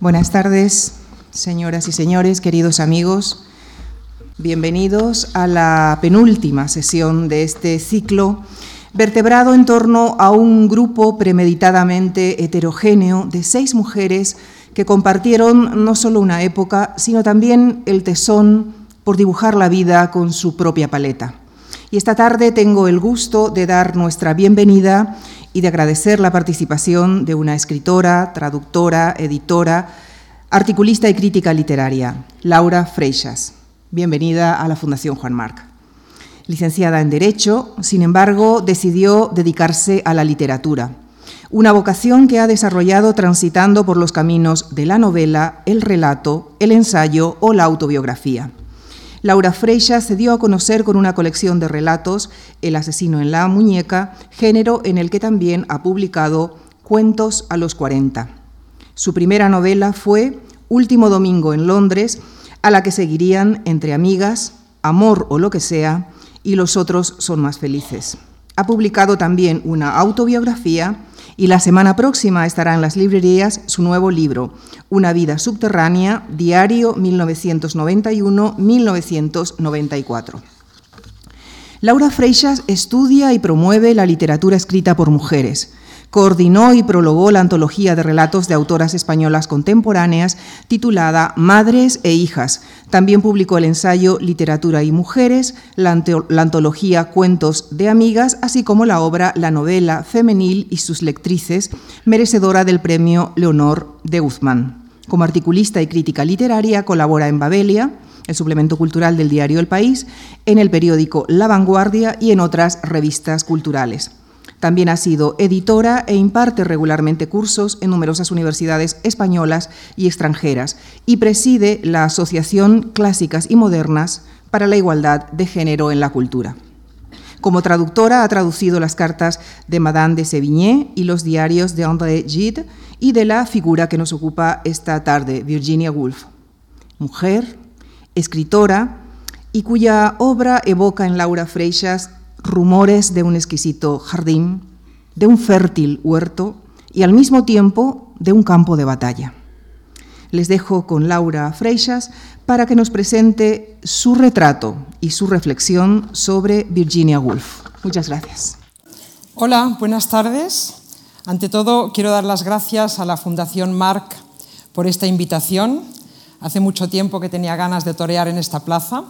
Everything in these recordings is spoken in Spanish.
Buenas tardes, señoras y señores, queridos amigos. Bienvenidos a la penúltima sesión de este ciclo, vertebrado en torno a un grupo premeditadamente heterogéneo de seis mujeres que compartieron no solo una época, sino también el tesón por dibujar la vida con su propia paleta. Y esta tarde tengo el gusto de dar nuestra bienvenida y de agradecer la participación de una escritora, traductora, editora, articulista y crítica literaria, Laura Freixas. Bienvenida a la Fundación Juan Marc. Licenciada en Derecho, sin embargo, decidió dedicarse a la literatura, una vocación que ha desarrollado transitando por los caminos de la novela, el relato, el ensayo o la autobiografía. Laura Freixas se dio a conocer con una colección de relatos, El asesino en la muñeca, género en el que también ha publicado Cuentos a los 40. Su primera novela fue Último Domingo en Londres, a la que seguirían Entre Amigas, Amor o lo que sea, y Los otros son más felices. Ha publicado también una autobiografía y la semana próxima estará en las librerías su nuevo libro, Una vida subterránea, diario 1991-1994. Laura Freixas estudia y promueve la literatura escrita por mujeres. Coordinó y prologó la antología de relatos de autoras españolas contemporáneas titulada Madres e Hijas. También publicó el ensayo Literatura y Mujeres, la, antología Cuentos de Amigas, así como la obra La novela femenil y sus lectrices, merecedora del premio Leonor de Guzmán. Como articulista y crítica literaria colabora en Babelia, el suplemento cultural del diario El País, en el periódico La Vanguardia y en otras revistas culturales. También ha sido editora e imparte regularmente cursos en numerosas universidades españolas y extranjeras y preside la Asociación Clásicas y Modernas para la Igualdad de Género en la Cultura. Como traductora ha traducido las cartas de Madame de Sévigné y los diarios de André Gide y de la figura que nos ocupa esta tarde, Virginia Woolf. Mujer, escritora y cuya obra evoca en Laura Freixas rumores de un exquisito jardín, de un fértil huerto y al mismo tiempo de un campo de batalla. Les dejo con Laura Freixas para que nos presente su retrato y su reflexión sobre Virginia Woolf. Muchas gracias. Hola, buenas tardes. Ante todo, quiero dar las gracias a la Fundación Marc por esta invitación. Hace mucho tiempo que tenía ganas de torear en esta plaza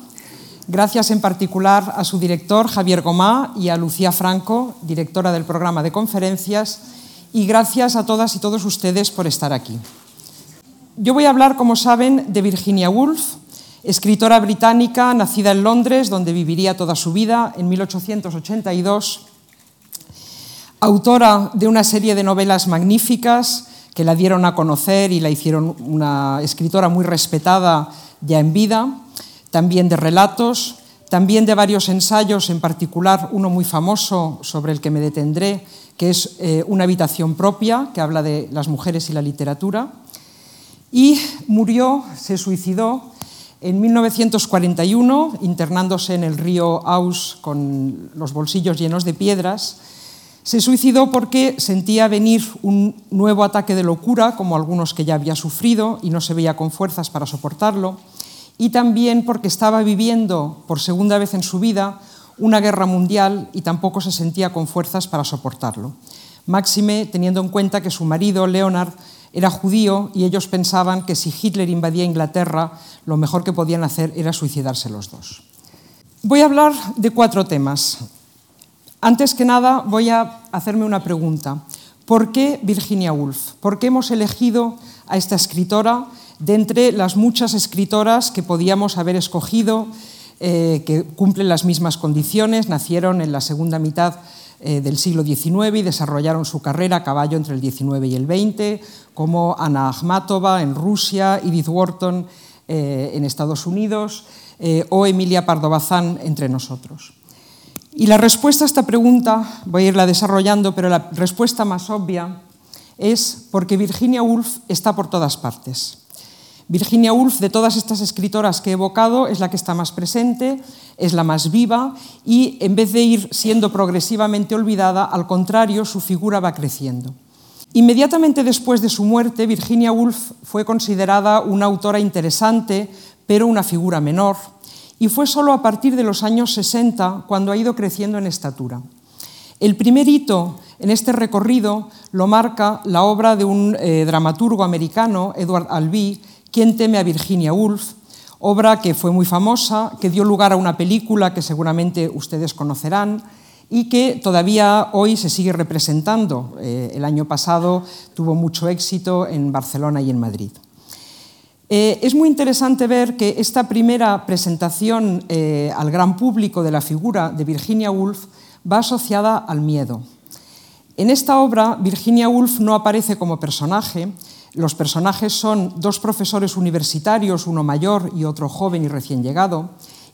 Gracias en particular a su director Javier Gomá y a Lucía Franco, directora del programa de conferencias, y gracias a todas y todos ustedes por estar aquí. Yo voy a hablar, como saben, de Virginia Woolf, escritora británica nacida en Londres, donde viviría toda su vida, en 1882, autora de una serie de novelas magníficas que la dieron a conocer y la hicieron una escritora muy respetada ya en vida también de relatos, también de varios ensayos, en particular uno muy famoso sobre el que me detendré, que es eh, Una habitación propia, que habla de las mujeres y la literatura. Y murió, se suicidó en 1941, internándose en el río Aus con los bolsillos llenos de piedras. Se suicidó porque sentía venir un nuevo ataque de locura, como algunos que ya había sufrido, y no se veía con fuerzas para soportarlo y también porque estaba viviendo por segunda vez en su vida una guerra mundial y tampoco se sentía con fuerzas para soportarlo. Máxime teniendo en cuenta que su marido, Leonard, era judío y ellos pensaban que si Hitler invadía Inglaterra, lo mejor que podían hacer era suicidarse los dos. Voy a hablar de cuatro temas. Antes que nada, voy a hacerme una pregunta. ¿Por qué Virginia Woolf? ¿Por qué hemos elegido a esta escritora de entre las muchas escritoras que podíamos haber escogido, eh, que cumplen las mismas condiciones, nacieron en la segunda mitad eh, del siglo XIX y desarrollaron su carrera a caballo entre el XIX y el XX, como Ana Akhmatova en Rusia, Edith Wharton eh, en Estados Unidos o Emilia Pardo Bazán entre nosotros. Y la respuesta a esta pregunta, voy a irla desarrollando, pero la respuesta más obvia es porque Virginia Woolf está por todas partes. Virginia Woolf, de todas estas escritoras que he evocado, es la que está más presente, es la más viva y en vez de ir siendo progresivamente olvidada, al contrario, su figura va creciendo. Inmediatamente después de su muerte, Virginia Woolf fue considerada una autora interesante, pero una figura menor, y fue solo a partir de los años 60 cuando ha ido creciendo en estatura. El primer hito en este recorrido lo marca la obra de un eh, dramaturgo americano, Edward Albee, Quien teme a Virginia Woolf, obra que fue muy famosa, que dio lugar a una película que seguramente ustedes conocerán y que todavía hoy se sigue representando. Eh, el año pasado tuvo mucho éxito en Barcelona y en Madrid. Eh, es muy interesante ver que esta primera presentación eh, al gran público de la figura de Virginia Woolf va asociada al miedo. En esta obra, Virginia Woolf no aparece como personaje. Los personajes son dos profesores universitarios, uno mayor y otro joven y recién llegado,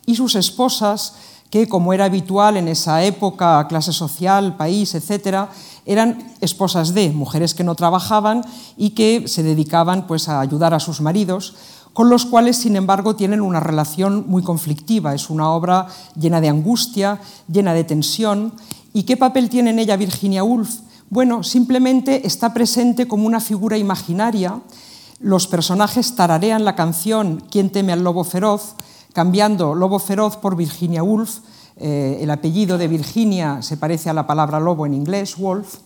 y sus esposas, que, como era habitual en esa época, clase social, país, etcétera, eran esposas de mujeres que no trabajaban y que se dedicaban pues, a ayudar a sus maridos, con los cuales, sin embargo, tienen una relación muy conflictiva. Es una obra llena de angustia, llena de tensión. ¿Y qué papel tiene en ella Virginia Woolf? Bueno, simplemente está presente como una figura imaginaria. Los personajes tararean la canción ¿Quién teme al lobo feroz? cambiando lobo feroz por Virginia Woolf. Eh, el apellido de Virginia se parece a la palabra lobo en inglés, wolf.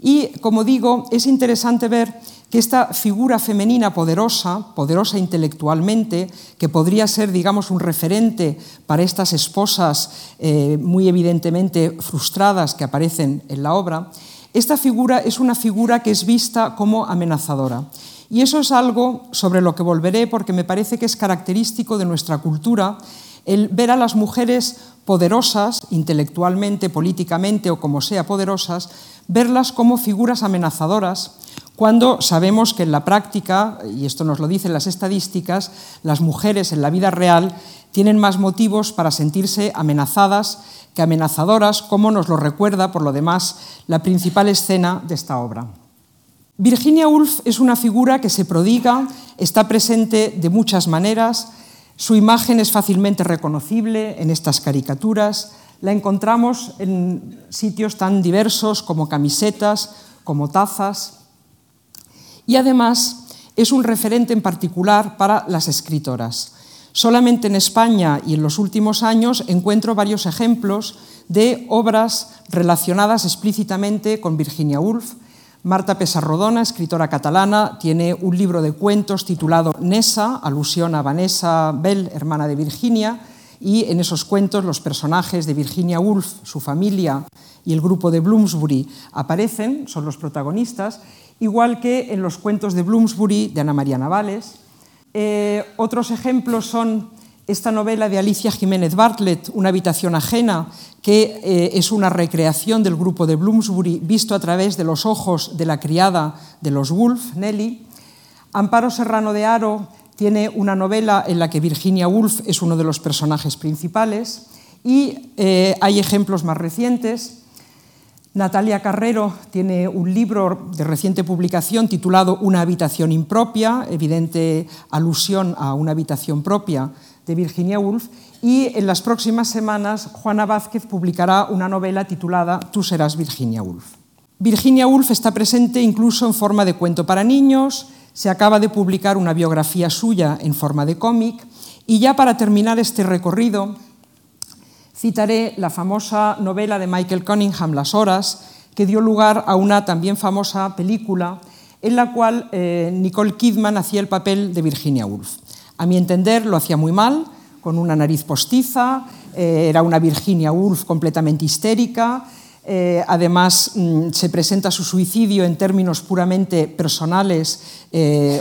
Y, como digo, es interesante ver que esta figura femenina poderosa, poderosa intelectualmente, que podría ser, digamos, un referente para estas esposas eh, muy evidentemente frustradas que aparecen en la obra, esta figura es una figura que es vista como amenazadora. Y eso es algo sobre lo que volveré porque me parece que es característico de nuestra cultura el ver a las mujeres poderosas, intelectualmente, políticamente o como sea poderosas, verlas como figuras amenazadoras, cuando sabemos que en la práctica, y esto nos lo dicen las estadísticas, las mujeres en la vida real tienen más motivos para sentirse amenazadas que amenazadoras, como nos lo recuerda, por lo demás, la principal escena de esta obra. Virginia Woolf es una figura que se prodiga, está presente de muchas maneras, su imagen es fácilmente reconocible en estas caricaturas, la encontramos en sitios tan diversos como camisetas, como tazas, y además es un referente en particular para las escritoras. Solamente en España y en los últimos años encuentro varios ejemplos de obras relacionadas explícitamente con Virginia Woolf, Marta Pesarrodona, escritora catalana, tiene un libro de cuentos titulado Nessa, alusión a Vanessa Bell, hermana de Virginia, y en esos cuentos los personajes de Virginia Woolf, su familia y el grupo de Bloomsbury aparecen, son los protagonistas, igual que en los cuentos de Bloomsbury de Ana María Navales. Eh, otros ejemplos son esta novela de Alicia Jiménez Bartlett, Una habitación ajena, que eh, es una recreación del grupo de Bloomsbury visto a través de los ojos de la criada de los Woolf, Nelly. Amparo Serrano de Aro tiene una novela en la que Virginia Woolf es uno de los personajes principales y eh, hay ejemplos más recientes. Natalia Carrero tiene un libro de reciente publicación titulado Una habitación impropia, evidente alusión a una habitación propia de Virginia Woolf, y en las próximas semanas Juana Vázquez publicará una novela titulada Tú serás Virginia Woolf. Virginia Woolf está presente incluso en forma de cuento para niños, se acaba de publicar una biografía suya en forma de cómic, y ya para terminar este recorrido citaré la famosa novela de Michael Cunningham, Las Horas, que dio lugar a una también famosa película en la cual eh, Nicole Kidman hacía el papel de Virginia Woolf. A mi entender lo hacía muy mal, con una nariz postiza, eh, era una Virginia Woolf completamente histérica, eh, además mm, se presenta su suicidio en términos puramente personales,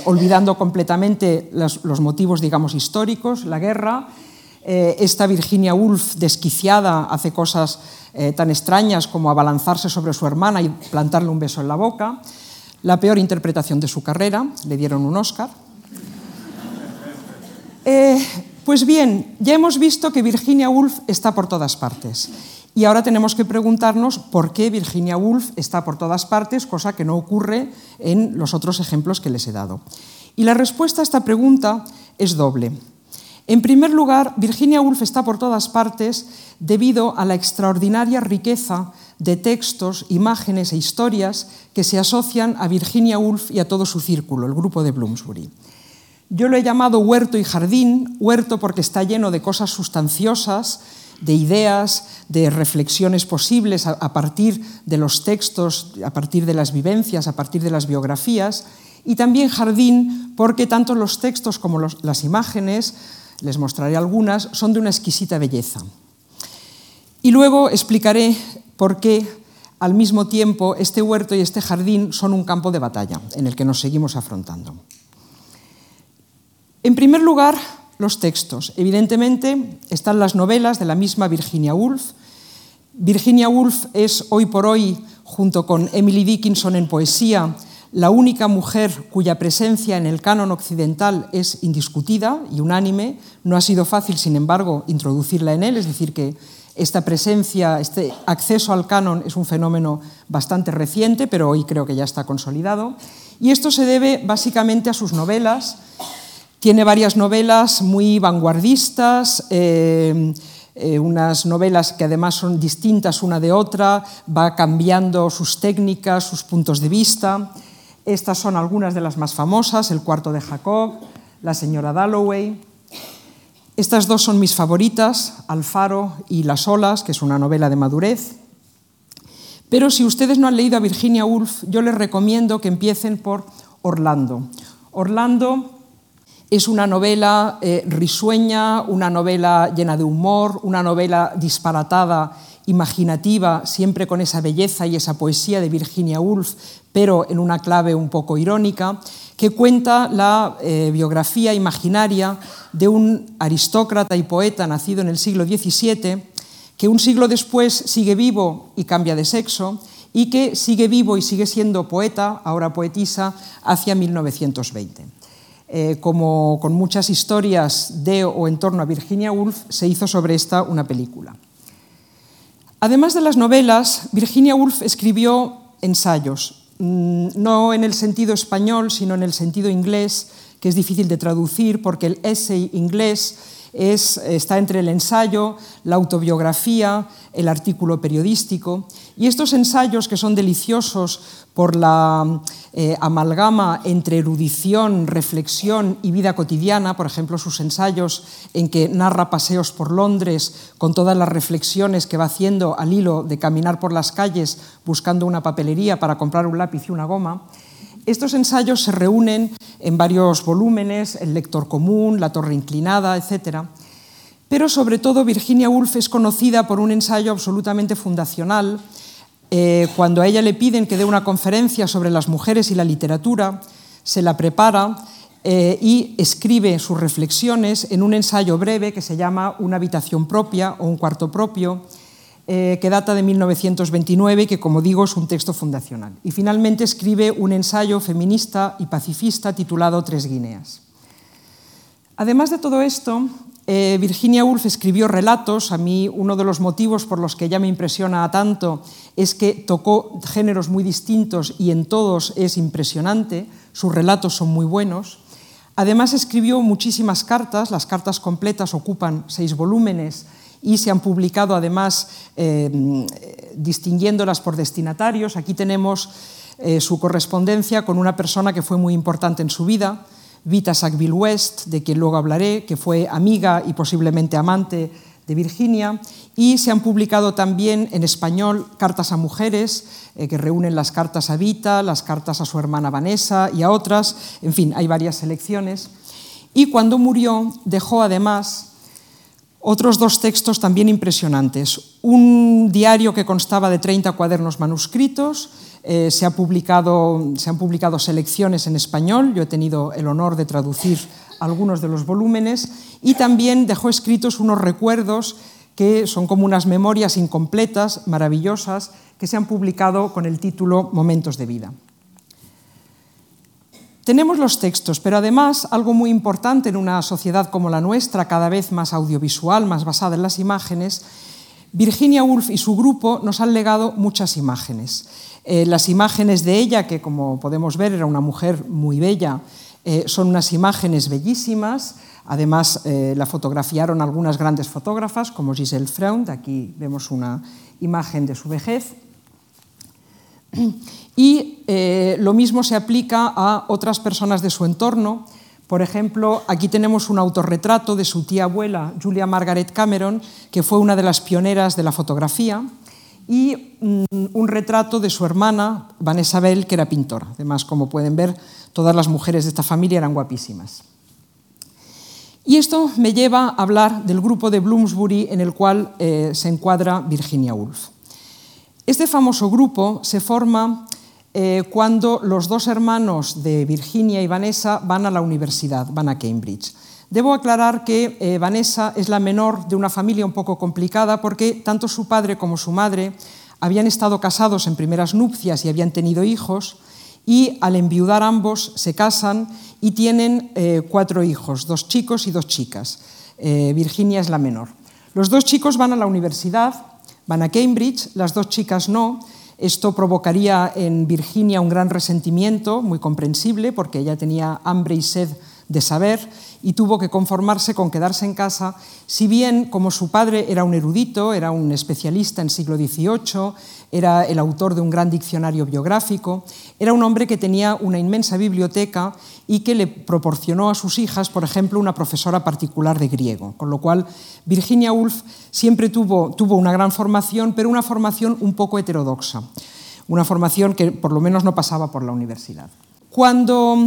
olvidando completamente los, los, motivos, digamos, históricos, la guerra. Esta Virginia Woolf desquiciada hace cosas tan extrañas como abalanzarse sobre su hermana y plantarle un beso en la boca. La peor interpretación de su carrera, le dieron un Oscar. Eh, pues bien, ya hemos visto que Virginia Woolf está por todas partes. Y ahora tenemos que preguntarnos por qué Virginia Woolf está por todas partes, cosa que no ocurre en los otros ejemplos que les he dado. Y la respuesta a esta pregunta es doble. En primer lugar, Virginia Woolf está por todas partes debido a la extraordinaria riqueza de textos, imágenes e historias que se asocian a Virginia Woolf y a todo su círculo, el grupo de Bloomsbury. Yo lo he llamado huerto y jardín, huerto porque está lleno de cosas sustanciosas, de ideas, de reflexiones posibles a, partir de los textos, a partir de las vivencias, a partir de las biografías, y también jardín porque tanto los textos como las imágenes, les mostraré algunas, son de una exquisita belleza. Y luego explicaré por qué al mismo tiempo este huerto y este jardín son un campo de batalla en el que nos seguimos afrontando. En primer lugar, los textos. Evidentemente están las novelas de la misma Virginia Woolf. Virginia Woolf es hoy por hoy, junto con Emily Dickinson en poesía, la única mujer cuya presencia en el canon occidental es indiscutida y unánime. No ha sido fácil, sin embargo, introducirla en él, es decir, que esta presencia, este acceso al canon es un fenómeno bastante reciente, pero hoy creo que ya está consolidado. Y esto se debe básicamente a sus novelas. Tiene varias novelas muy vanguardistas, eh, eh, unas novelas que además son distintas una de otra, va cambiando sus técnicas, sus puntos de vista. Estas son algunas de las más famosas, El cuarto de Jacob, La señora Dalloway. Estas dos son mis favoritas, Alfaro y Las olas, que es una novela de madurez. Pero si ustedes no han leído a Virginia Woolf, yo les recomiendo que empiecen por Orlando. Orlando es una novela eh, risueña, una novela llena de humor, una novela disparatada, imaginativa, siempre con esa belleza y esa poesía de Virginia Woolf, pero en una clave un poco irónica, que cuenta la eh, biografía imaginaria de un aristócrata y poeta nacido en el siglo XVII, que un siglo después sigue vivo y cambia de sexo, y que sigue vivo y sigue siendo poeta, ahora poetisa, hacia 1920. Eh, como con muchas historias de o en torno a Virginia Woolf, se hizo sobre esta una película. Además de las novelas, Virginia Woolf escribió ensayos, Mm, no en el sentido español, sino en el sentido inglés, que es difícil de traducir porque el essay inglés está entre el ensayo, la autobiografía, el artículo periodístico. Y estos ensayos, que son deliciosos por la eh, amalgama entre erudición, reflexión y vida cotidiana, por ejemplo, sus ensayos en que narra paseos por Londres con todas las reflexiones que va haciendo al hilo de caminar por las calles buscando una papelería para comprar un lápiz y una goma, estos ensayos se reúnen en varios volúmenes, El lector común, La torre inclinada, etc. Pero sobre todo Virginia Woolf es conocida por un ensayo absolutamente fundacional. Eh, cuando a ella le piden que dé una conferencia sobre las mujeres y la literatura, se la prepara eh, y escribe sus reflexiones en un ensayo breve que se llama Una habitación propia o un cuarto propio, eh, que data de 1929 y que, como digo, es un texto fundacional. Y finalmente escribe un ensayo feminista y pacifista titulado Tres Guineas. Además de todo esto, eh, Virginia Woolf escribió relatos. A mí uno de los motivos por los que ella me impresiona tanto es que tocó géneros muy distintos y en todos es impresionante. Sus relatos son muy buenos. Además escribió muchísimas cartas. Las cartas completas ocupan seis volúmenes y se han publicado además eh, distinguiéndolas por destinatarios. Aquí tenemos eh, su correspondencia con una persona que fue muy importante en su vida, Vita Sackville West, de quien luego hablaré, que fue amiga y posiblemente amante de Virginia, y se han publicado también en español cartas a mujeres, eh, que reúnen las cartas a Vita, las cartas a su hermana Vanessa y a otras, en fin, hay varias selecciones. Y cuando murió dejó además otros dos textos también impresionantes. Un diario que constaba de 30 cuadernos manuscritos, eh, se, se han publicado selecciones en español, yo he tenido el honor de traducir algunos de los volúmenes, y también dejó escritos unos recuerdos que son como unas memorias incompletas, maravillosas, que se han publicado con el título Momentos de vida. Tenemos los textos, pero además algo muy importante en una sociedad como la nuestra, cada vez más audiovisual, más basada en las imágenes, Virginia Woolf y su grupo nos han legado muchas imágenes. Eh, las imágenes de ella, que como podemos ver era una mujer muy bella, eh, son unas imágenes bellísimas. Además, eh, la fotografiaron algunas grandes fotógrafas, como Giselle Freund. Aquí vemos una imagen de su vejez. Y lo mismo se aplica a otras personas de su entorno. Por ejemplo, aquí tenemos un autorretrato de su tía abuela, Julia Margaret Cameron, que fue una de las pioneras de la fotografía, y mm, un retrato de su hermana, Vanessa Bell, que era pintora. Además, como pueden ver, todas las mujeres de esta familia eran guapísimas. Y esto me lleva a hablar del grupo de Bloomsbury en el cual eh, se encuadra Virginia Woolf. Este famoso grupo se forma eh, cuando los dos hermanos de Virginia y Vanessa van a la universidad, van a Cambridge. Debo aclarar que eh, Vanessa es la menor de una familia un poco complicada porque tanto su padre como su madre habían estado casados en primeras nupcias y habían tenido hijos y al enviudar ambos se casan y tienen eh, cuatro hijos, dos chicos y dos chicas. Virginia es la menor. Los dos chicos van a la universidad, van a Cambridge, las dos chicas no, esto provocaría en Virginia un gran resentimiento, muy comprensible, porque ella tenía hambre y sed de saber y tuvo que conformarse con quedarse en casa, si bien como su padre era un erudito, era un especialista en siglo XVIII, era el autor de un gran diccionario biográfico, era un hombre que tenía una inmensa biblioteca y que le proporcionó a sus hijas, por ejemplo, una profesora particular de griego, con lo cual Virginia Woolf siempre tuvo, tuvo una gran formación, pero una formación un poco heterodoxa, una formación que por lo menos no pasaba por la universidad. Cuando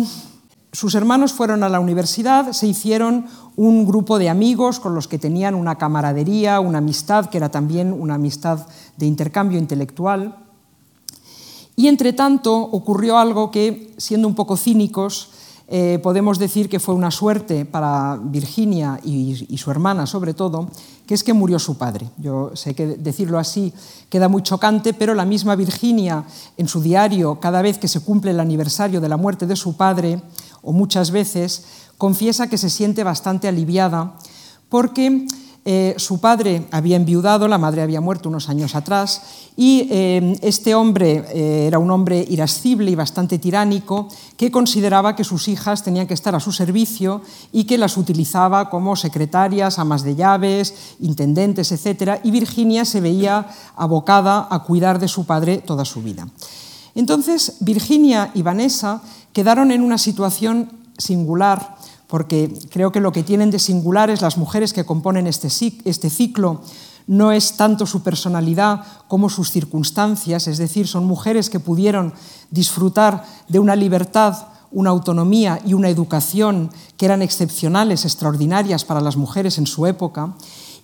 sus hermanos fueron a la universidad, se hicieron un grupo de amigos con los que tenían una camaradería, una amistad, que era también una amistad de intercambio intelectual. Y entre tanto ocurrió algo que, siendo un poco cínicos, eh, podemos decir que fue una suerte para Virginia y, y, su hermana sobre todo, que es que murió su padre. Yo sé que decirlo así queda muy chocante, pero la misma Virginia en su diario, cada vez que se cumple el aniversario de la muerte de su padre, o muchas veces, confiesa que se siente bastante aliviada porque eh, su padre había enviudado, la madre había muerto unos años atrás, y eh, este hombre eh, era un hombre irascible y bastante tiránico que consideraba que sus hijas tenían que estar a su servicio y que las utilizaba como secretarias, amas de llaves, intendentes, etc. Y Virginia se veía abocada a cuidar de su padre toda su vida. Entonces, Virginia y Vanessa quedaron en una situación singular, porque creo que lo que tienen de singular es las mujeres que componen este, este ciclo, no es tanto su personalidad como sus circunstancias, es decir, son mujeres que pudieron disfrutar de una libertad, una autonomía y una educación que eran excepcionales, extraordinarias para las mujeres en su época,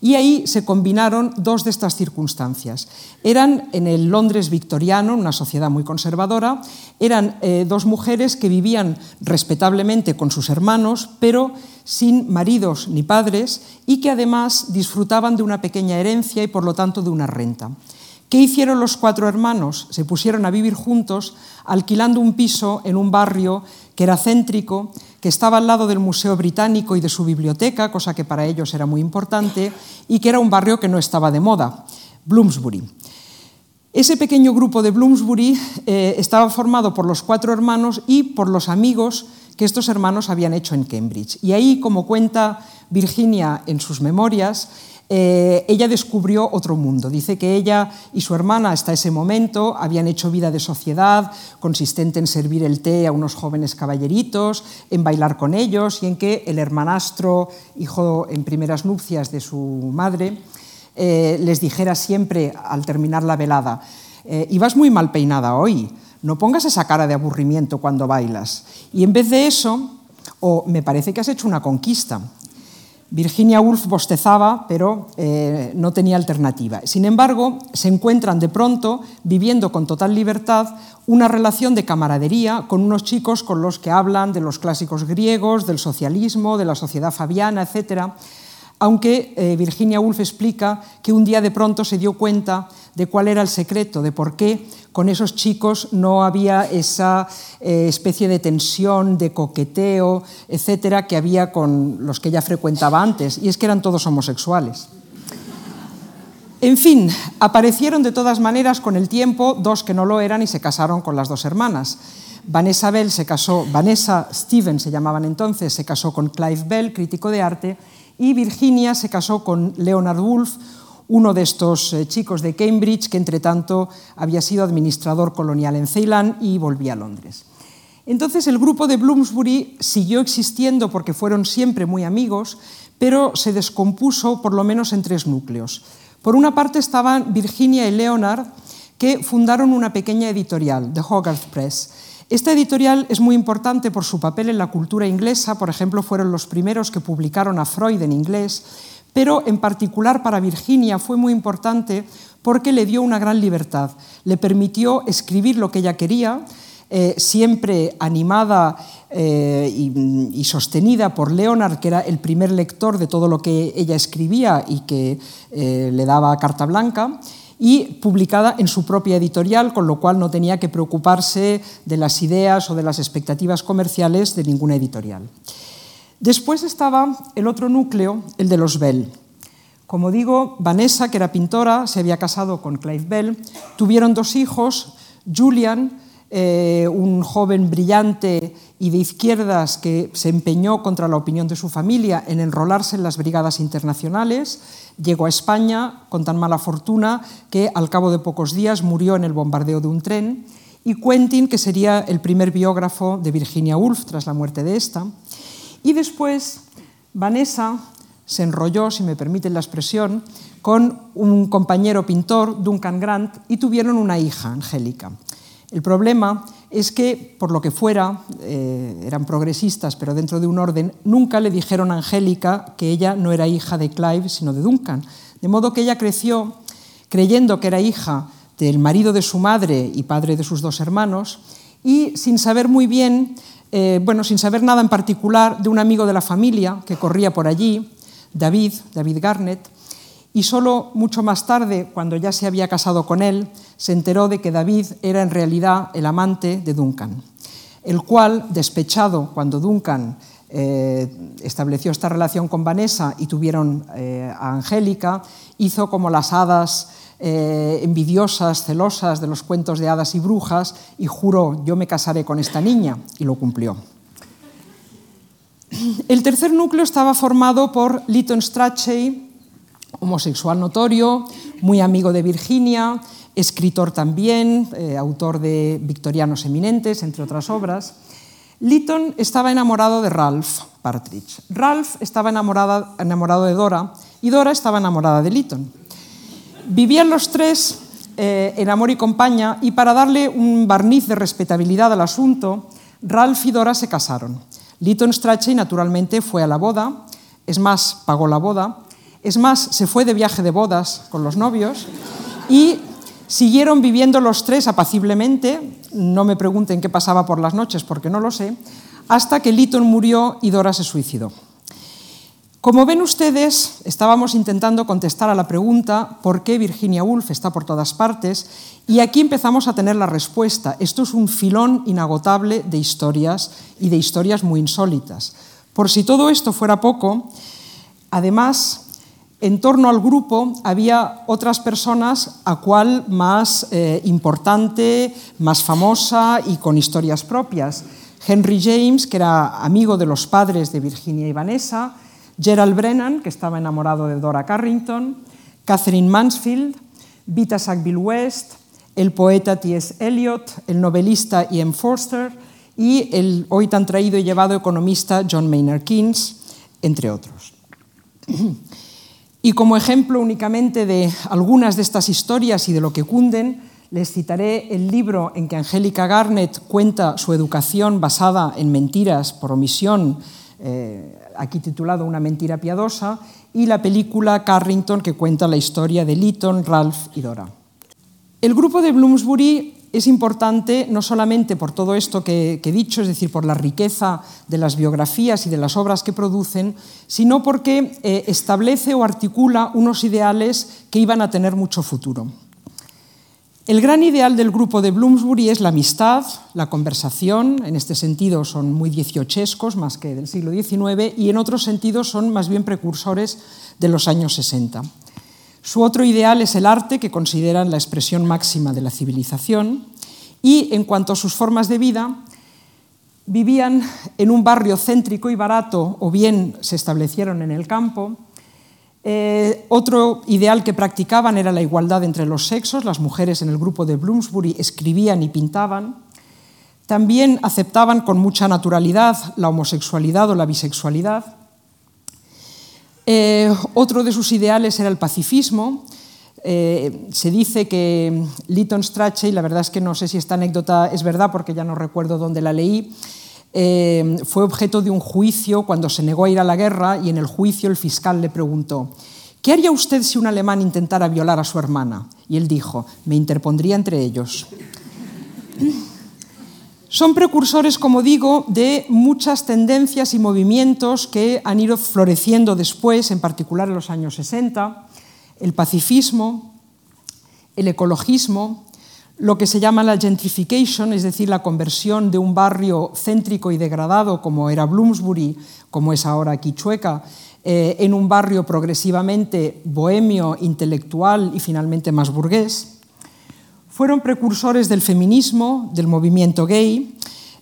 y ahí se combinaron dos de estas circunstancias. Eran en el Londres victoriano, una sociedad muy conservadora, eran eh, dos mujeres que vivían respetablemente con sus hermanos, pero sin maridos ni padres, y que además disfrutaban de una pequeña herencia y por lo tanto de una renta. ¿Qué hicieron los cuatro hermanos? Se pusieron a vivir juntos, alquilando un piso en un barrio que era céntrico, que estaba al lado del Museo Británico y de su biblioteca, cosa que para ellos era muy importante, y que era un barrio que no estaba de moda, Bloomsbury. Ese pequeño grupo de Bloomsbury eh, estaba formado por los cuatro hermanos y por los amigos que estos hermanos habían hecho en Cambridge. Y ahí, como cuenta Virginia en sus memorias, eh, ella descubrió otro mundo. Dice que ella y su hermana hasta ese momento habían hecho vida de sociedad, consistente en servir el té a unos jóvenes caballeritos, en bailar con ellos y en que el hermanastro, hijo en primeras nupcias de su madre, eh, les dijera siempre al terminar la velada, eh, ibas muy mal peinada hoy, no pongas esa cara de aburrimiento cuando bailas. Y en vez de eso, o me parece que has hecho una conquista, Virginia Woolf bostezaba, pero eh, no tenía alternativa. Sin embargo, se encuentran de pronto viviendo con total libertad una relación de camaradería con unos chicos con los que hablan de los clásicos griegos, del socialismo, de la sociedad fabiana, etc. Aunque eh, Virginia Woolf explica que un día de pronto se dio cuenta de cuál era el secreto, de por qué con esos chicos no había esa eh, especie de tensión, de coqueteo, etcétera, que había con los que ella frecuentaba antes, y es que eran todos homosexuales. En fin, aparecieron de todas maneras con el tiempo dos que no lo eran y se casaron con las dos hermanas. Vanessa Bell se casó, Vanessa Stevens se llamaban entonces, se casó con Clive Bell, crítico de arte, y Virginia se casó con Leonard Woolf, uno de estos eh, chicos de Cambridge que entre tanto había sido administrador colonial en Ceilán y volvía a Londres. Entonces el grupo de Bloomsbury siguió existiendo porque fueron siempre muy amigos, pero se descompuso por lo menos en tres núcleos. Por una parte estaban Virginia y Leonard, que fundaron una pequeña editorial, The Hogarth Press. Esta editorial es muy importante por su papel en la cultura inglesa, por ejemplo, fueron los primeros que publicaron a Freud en inglés, pero en particular para Virginia fue muy importante porque le dio una gran libertad, le permitió escribir lo que ella quería, eh, siempre animada eh, y, sostenida por Leonard, que era el primer lector de todo lo que ella escribía y que eh, le daba carta blanca, y publicada en su propia editorial, con lo cual no tenía que preocuparse de las ideas o de las expectativas comerciales de ninguna editorial. Después estaba el otro núcleo, el de los Bell. Como digo, Vanessa, que era pintora, se había casado con Clive Bell, tuvieron dos hijos, Julian, eh, un joven brillante y de izquierdas que se empeñó contra la opinión de su familia en enrolarse en las brigadas internacionales, llegó a España con tan mala fortuna que al cabo de pocos días murió en el bombardeo de un tren, y Quentin, que sería el primer biógrafo de Virginia Woolf tras la muerte de esta. Y después Vanessa se enrolló, si me permiten la expresión, con un compañero pintor, Duncan Grant, y tuvieron una hija, Angélica. El problema es que, por lo que fuera, eh, eran progresistas, pero dentro de un orden, nunca le dijeron a Angélica que ella no era hija de Clive, sino de Duncan. De modo que ella creció creyendo que era hija del marido de su madre y padre de sus dos hermanos, y sin saber muy bien, eh, bueno, sin saber nada en particular de un amigo de la familia que corría por allí, David, David Garnett, y solo mucho más tarde, cuando ya se había casado con él, se enteró de que David era en realidad el amante de Duncan, el cual, despechado cuando Duncan eh, estableció esta relación con Vanessa y tuvieron eh, a Angélica, hizo como las hadas eh, envidiosas, celosas de los cuentos de hadas y brujas y juró, yo me casaré con esta niña, y lo cumplió. El tercer núcleo estaba formado por Lytton Strachey, homosexual notorio, muy amigo de Virginia, escritor también, eh, autor de Victorianos Eminentes, entre otras obras. Lytton estaba enamorado de Ralph Partridge. Ralph estaba enamorado de Dora y Dora estaba enamorada de Lytton. Vivían los tres eh, en amor y compañía y para darle un barniz de respetabilidad al asunto, Ralph y Dora se casaron. Lytton Strachey naturalmente fue a la boda, es más, pagó la boda, es más, se fue de viaje de bodas con los novios y siguieron viviendo los tres apaciblemente, no me pregunten qué pasaba por las noches porque no lo sé, hasta que Lytton murió y Dora se suicidó. Como ven ustedes, estábamos intentando contestar a la pregunta por qué Virginia Woolf está por todas partes y aquí empezamos a tener la respuesta. Esto es un filón inagotable de historias y de historias muy insólitas. Por si todo esto fuera poco, además en torno al grupo había otras personas a cual más eh, importante, más famosa y con historias propias. Henry James, que era amigo de los padres de Virginia y Vanessa, Gerald Brennan, que estaba enamorado de Dora Carrington, Catherine Mansfield, Vita Sackville West, el poeta T.S. Eliot, el novelista Ian Forster y el hoy tan traído y llevado economista John Maynard Keynes, entre otros. Y como ejemplo únicamente de algunas de estas historias y de lo que cunden, les citaré el libro en que Angélica Garnett cuenta su educación basada en mentiras por omisión, eh, aquí titulado Una mentira piadosa, y la película Carrington que cuenta la historia de Lytton, Ralph y Dora. El grupo de Bloomsbury es importante no solamente por todo esto que, he dicho, es decir, por la riqueza de las biografías y de las obras que producen, sino porque eh, establece o articula unos ideales que iban a tener mucho futuro. El gran ideal del grupo de Bloomsbury es la amistad, la conversación, en este sentido son muy dieciochescos más que del siglo XIX, y en otros sentidos son más bien precursores de los años 60. Su otro ideal es el arte, que consideran la expresión máxima de la civilización, y en cuanto a sus formas de vida, vivían en un barrio céntrico y barato o bien se establecieron en el campo, Eh, otro ideal que practicaban era la igualdad entre los sexos. Las mujeres en el grupo de Bloomsbury escribían y pintaban. También aceptaban con mucha naturalidad la homosexualidad o la bisexualidad. Eh, otro de sus ideales era el pacifismo. Eh, se dice que Lytton Strachey, la verdad es que no sé si esta anécdota es verdad porque ya no recuerdo dónde la leí, eh, fue objeto de un juicio cuando se negó a ir a la guerra y en el juicio el fiscal le preguntó, ¿qué haría usted si un alemán intentara violar a su hermana? Y él dijo, me interpondría entre ellos. Son precursores, como digo, de muchas tendencias y movimientos que han ido floreciendo después, en particular en los años 60, el pacifismo, el ecologismo, lo que se llama la gentrification, es decir, la conversión de un barrio céntrico y degradado como era Bloomsbury, como es ahora Quichueca, eh, en un barrio progresivamente bohemio, intelectual y finalmente más burgués. Fueron precursores del feminismo, del movimiento gay.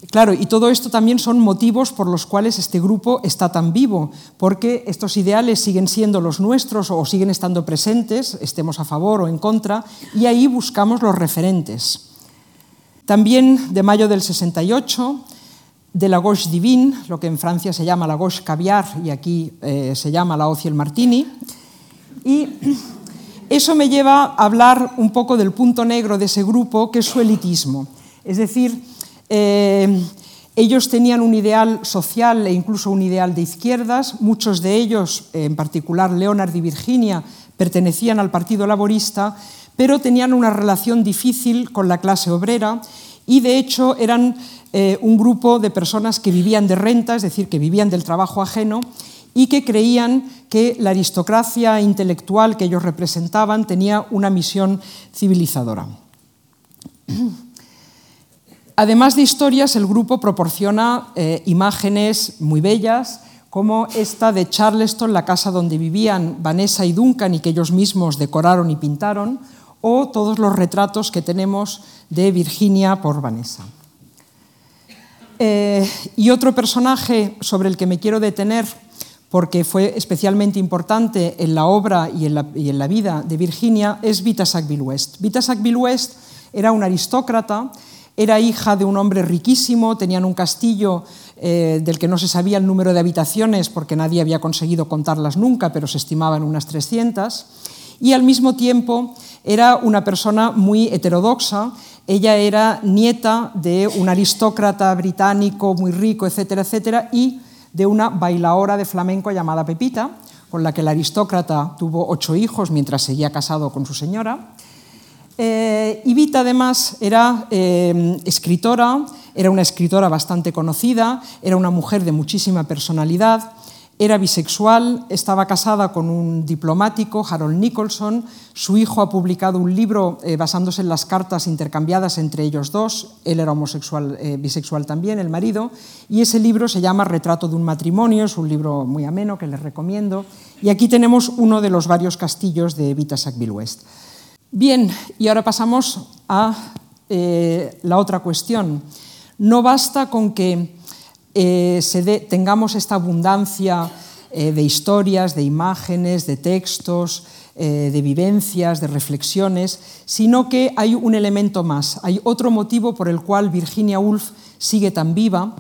Claro, y todo esto también son motivos por los cuales este grupo está tan vivo, porque estos ideales siguen siendo los nuestros o siguen estando presentes, estemos a favor o en contra, y ahí buscamos los referentes. También de mayo del 68, de la gauche divine, lo que en Francia se llama la gauche caviar y aquí eh, se llama la el martini, y eso me lleva a hablar un poco del punto negro de ese grupo, que es su elitismo. Es decir, eh, ellos tenían un ideal social e incluso un ideal de izquierdas. Muchos de ellos, en particular Leonard y Virginia, pertenecían al Partido Laborista, pero tenían una relación difícil con la clase obrera y, de hecho, eran eh, un grupo de personas que vivían de renta, es decir, que vivían del trabajo ajeno y que creían que la aristocracia intelectual que ellos representaban tenía una misión civilizadora. Además de historias, el grupo proporciona eh, imágenes muy bellas, como esta de Charleston, la casa donde vivían Vanessa y Duncan y que ellos mismos decoraron y pintaron, o todos los retratos que tenemos de Virginia por Vanessa. Eh, y otro personaje sobre el que me quiero detener porque fue especialmente importante en la obra y en la, vida de Virginia, es Vita Sackville West. Vita Sackville West era una aristócrata, era hija de un hombre riquísimo, tenían un castillo eh, del que no se sabía el número de habitaciones porque nadie había conseguido contarlas nunca, pero se estimaban unas 300, y al mismo tiempo era una persona muy heterodoxa. Ella era nieta de un aristócrata británico muy rico, etcétera, etcétera, y de una bailaora de flamenco llamada Pepita, con la que el aristócrata tuvo ocho hijos mientras seguía casado con su señora. Eh, además era eh, escritora, era una escritora bastante conocida, era una mujer de muchísima personalidad, era bisexual, estaba casada con un diplomático, Harold Nicholson. Su hijo ha publicado un libro eh, basándose en las cartas intercambiadas entre ellos dos. Él era homosexual, eh, bisexual también, el marido. Y ese libro se llama Retrato de un matrimonio. Es un libro muy ameno que les recomiendo. Y aquí tenemos uno de los varios castillos de Vita Sackville West. Bien, y ahora pasamos a eh, la otra cuestión. No basta con que eh, tengamos esta abundancia eh, de historias, de imágenes, de textos, de vivencias, de reflexiones, sino que hay un elemento más, hay otro motivo por el cual Virginia Woolf sigue tan viva.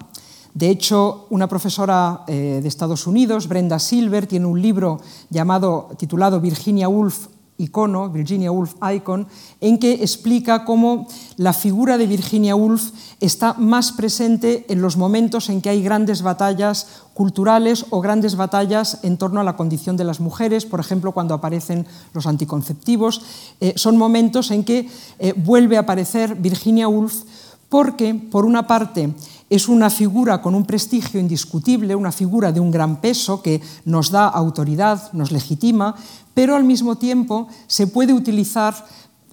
De hecho, una profesora de Estados Unidos, Brenda Silver, tiene un libro llamado, titulado Virginia Woolf, icono, Virginia Woolf Icon, en que explica cómo la figura de Virginia Woolf está más presente en los momentos en que hay grandes batallas culturales o grandes batallas en torno a la condición de las mujeres, por ejemplo, cuando aparecen los anticonceptivos. Eh, son momentos en que eh, vuelve a aparecer Virginia Woolf porque, por una parte, es una figura con un prestigio indiscutible, una figura de un gran peso que nos da autoridad, nos legitima, pero al mismo tiempo se puede utilizar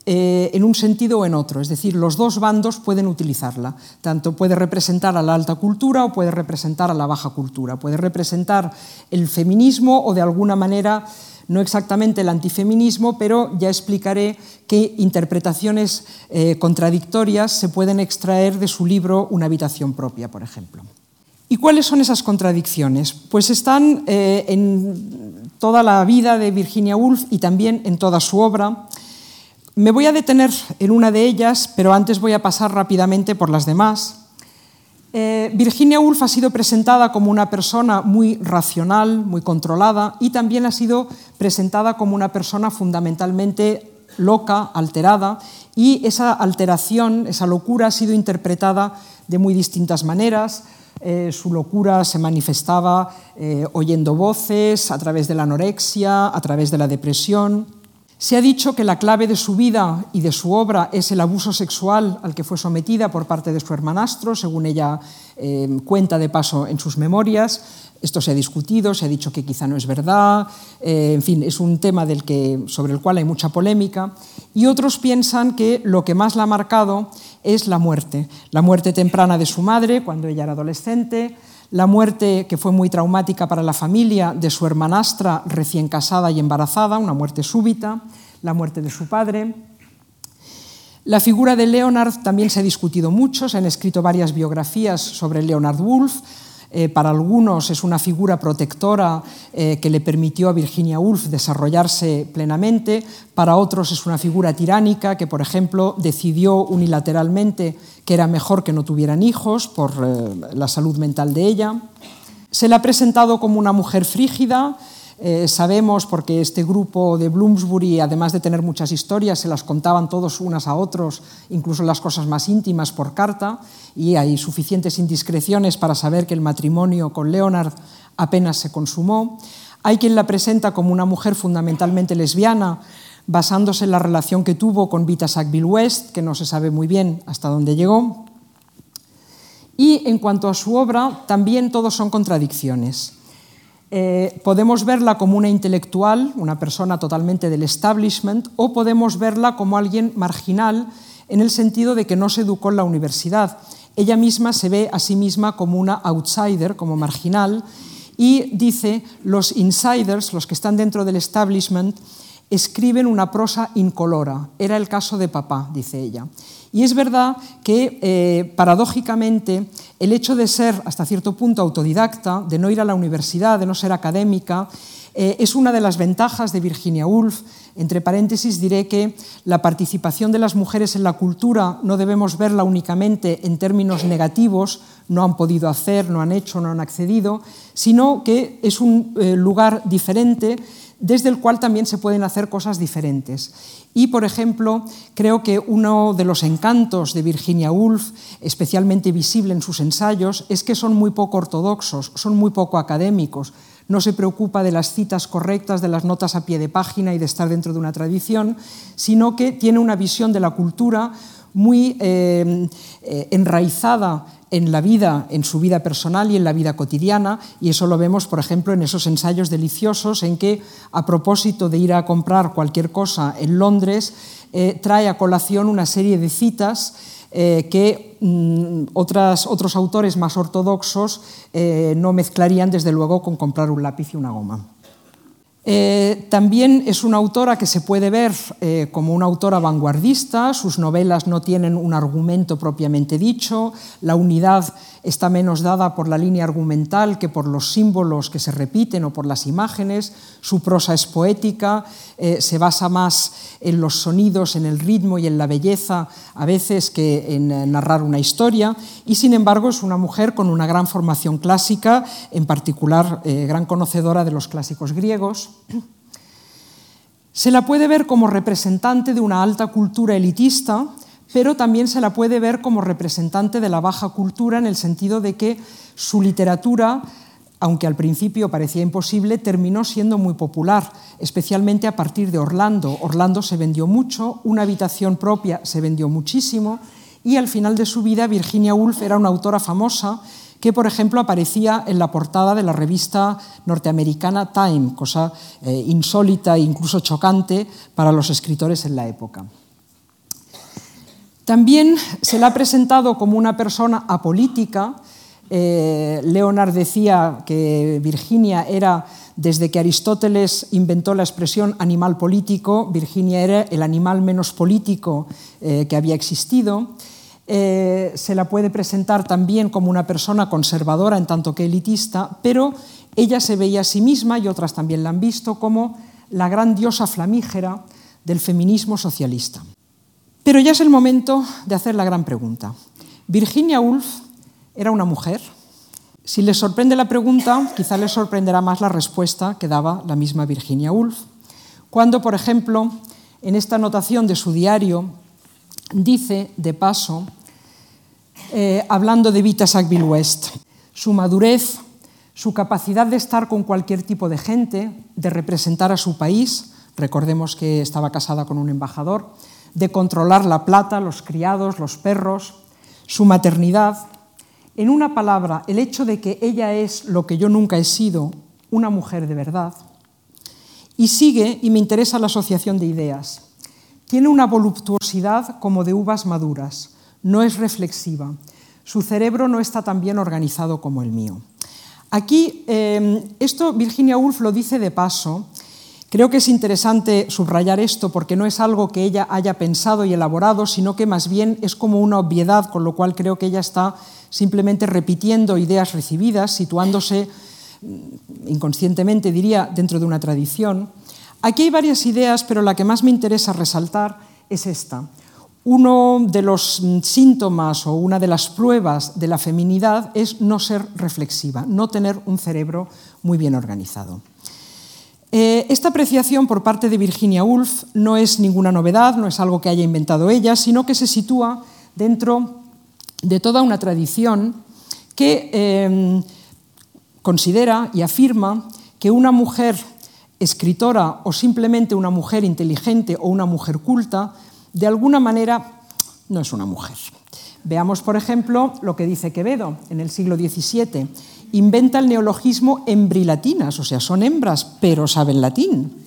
eh, en un sentido o en otro, es decir, los dos bandos pueden utilizarla. Tanto puede representar a la alta cultura o puede representar a la baja cultura, puede representar el feminismo o de alguna manera no exactamente el antifeminismo, pero ya explicaré qué interpretaciones eh, contradictorias se pueden extraer de su libro Una habitación propia, por ejemplo. ¿Y cuáles son esas contradicciones? Pues están eh, en toda la vida de Virginia Woolf y también en toda su obra. Me voy a detener en una de ellas, pero antes voy a pasar rápidamente por las demás. Eh, Virginia Woolf ha sido presentada como una persona muy racional, muy controlada, y también ha sido presentada como una persona fundamentalmente loca, alterada, y esa alteración, esa locura ha sido interpretada de muy distintas maneras. Eh, su locura se manifestaba eh, oyendo voces, a través de la anorexia, a través de la depresión. Se ha dicho que la clave de su vida y de su obra es el abuso sexual al que fue sometida por parte de su hermanastro, según ella eh, cuenta de paso en sus memorias. Esto se ha discutido, se ha dicho que quizá no es verdad, eh, en fin, es un tema sobre el cual hay mucha polémica. Y otros piensan que lo que más la ha marcado es la muerte, la muerte temprana de su madre cuando ella era adolescente, la muerte que fue muy traumática para la familia de su hermanastra recién casada y embarazada, una muerte súbita, la muerte de su padre. La figura de Leonard también se ha discutido mucho, se han escrito varias biografías sobre Leonard Woolf, eh, para algunos es una figura protectora eh, que le permitió a Virginia Woolf desarrollarse plenamente, para otros es una figura tiránica que, por ejemplo, decidió unilateralmente que era mejor que no tuvieran hijos por eh, la salud mental de ella. Se la ha presentado como una mujer frígida, eh, sabemos, porque este grupo de Bloomsbury, además de tener muchas historias, se las contaban todos unas a otros, incluso las cosas más íntimas por carta, y hay suficientes indiscreciones para saber que el matrimonio con Leonard apenas se consumó. Hay quien la presenta como una mujer fundamentalmente lesbiana, basándose en la relación que tuvo con Vita Sackville West, que no se sabe muy bien hasta dónde llegó. Y en cuanto a su obra, también todos son contradicciones. Eh, podemos verla como una intelectual, una persona totalmente del establishment, o podemos verla como alguien marginal en el sentido de que no se educó en la universidad. Ella misma se ve a sí misma como una outsider, como marginal, y dice, los insiders, los que están dentro del establishment, escriben una prosa incolora. Era el caso de papá, dice ella. Y es verdad que, eh, paradójicamente, el hecho de ser hasta cierto punto autodidacta, de no ir a la universidad, de no ser académica, eh, es una de las ventajas de Virginia Woolf. Entre paréntesis diré que la participación de las mujeres en la cultura no debemos verla únicamente en términos negativos, no han podido hacer, no han hecho, no han accedido, sino que es un eh, lugar diferente desde el cual también se pueden hacer cosas diferentes. Y, por ejemplo, creo que uno de los encantos de Virginia Woolf, especialmente visible en sus ensayos, es que son muy poco ortodoxos, son muy poco académicos. No se preocupa de las citas correctas, de las notas a pie de página y de estar dentro de una tradición, sino que tiene una visión de la cultura muy eh, eh, enraizada en la vida, en su vida personal y en la vida cotidiana, y eso lo vemos, por ejemplo, en esos ensayos deliciosos en que, a propósito de ir a comprar cualquier cosa en Londres, eh, trae a colación una serie de citas eh, que mm, otras, otros autores más ortodoxos eh, no mezclarían, desde luego, con comprar un lápiz y una goma. Eh, también es una autora que se puede ver eh, como una autora vanguardista, sus novelas no tienen un argumento propiamente dicho, la unidad está menos dada por la línea argumental que por los símbolos que se repiten o por las imágenes, su prosa es poética, eh, se basa más en los sonidos, en el ritmo y en la belleza a veces que en narrar una historia, y sin embargo es una mujer con una gran formación clásica, en particular gran conocedora de los clásicos griegos. Se la puede ver como representante de una alta cultura elitista, pero también se la puede ver como representante de la baja cultura en el sentido de que su literatura, aunque al principio parecía imposible, terminó siendo muy popular, especialmente a partir de Orlando. Orlando se vendió mucho, una habitación propia se vendió muchísimo y al final de su vida Virginia Woolf era una autora famosa que, por ejemplo, aparecía en la portada de la revista norteamericana Time, cosa eh, insólita e incluso chocante para los escritores en la época. También se la ha presentado como una persona apolítica. Eh, Leonard decía que Virginia era, desde que Aristóteles inventó la expresión animal político, Virginia era el animal menos político eh, que había existido. Eh, se la puede presentar también como una persona conservadora en tanto que elitista, pero Ella se veía a sí misma, y otras también la han visto, como la gran diosa flamígera del feminismo socialista. Pero ya es el momento de hacer la gran pregunta. ¿Virginia Woolf era una mujer? Si les sorprende la pregunta, quizá les sorprenderá más la respuesta que daba la misma Virginia Woolf, cuando, por ejemplo, en esta anotación de su diario, dice, de paso, eh, hablando de Vita Sackville West, su madurez, su capacidad de estar con cualquier tipo de gente, de representar a su país, recordemos que estaba casada con un embajador, de controlar la plata, los criados, los perros, su maternidad. En una palabra, el hecho de que ella es lo que yo nunca he sido, una mujer de verdad. Y sigue, y me interesa la asociación de ideas. Tiene una voluptuosidad como de uvas maduras, no es reflexiva, su cerebro no está tan bien organizado como el mío. Aquí, em, esto Virginia Woolf lo dice de paso. Creo que es interesante subrayar esto porque no es algo que ella haya pensado y elaborado, sino que más bien es como una obviedad, con lo cual creo que ella está simplemente repitiendo ideas recibidas, situándose mm, inconscientemente, diría, dentro de una tradición. Aquí hay varias ideas, pero la que más me interesa resaltar es esta. Uno de los síntomas o una de las pruebas de la feminidad es no ser reflexiva, no tener un cerebro muy bien organizado. Eh, esta apreciación por parte de Virginia Woolf no es ninguna novedad, no es algo que haya inventado ella, sino que se sitúa dentro de toda una tradición que em, considera y afirma que una mujer escritora o simplemente una mujer inteligente o una mujer culta de alguna manera no es una mujer. Veamos, por ejemplo, lo que dice Quevedo en el siglo XVII. Inventa el neologismo embrilatinas, o sea, son hembras, pero saben latín.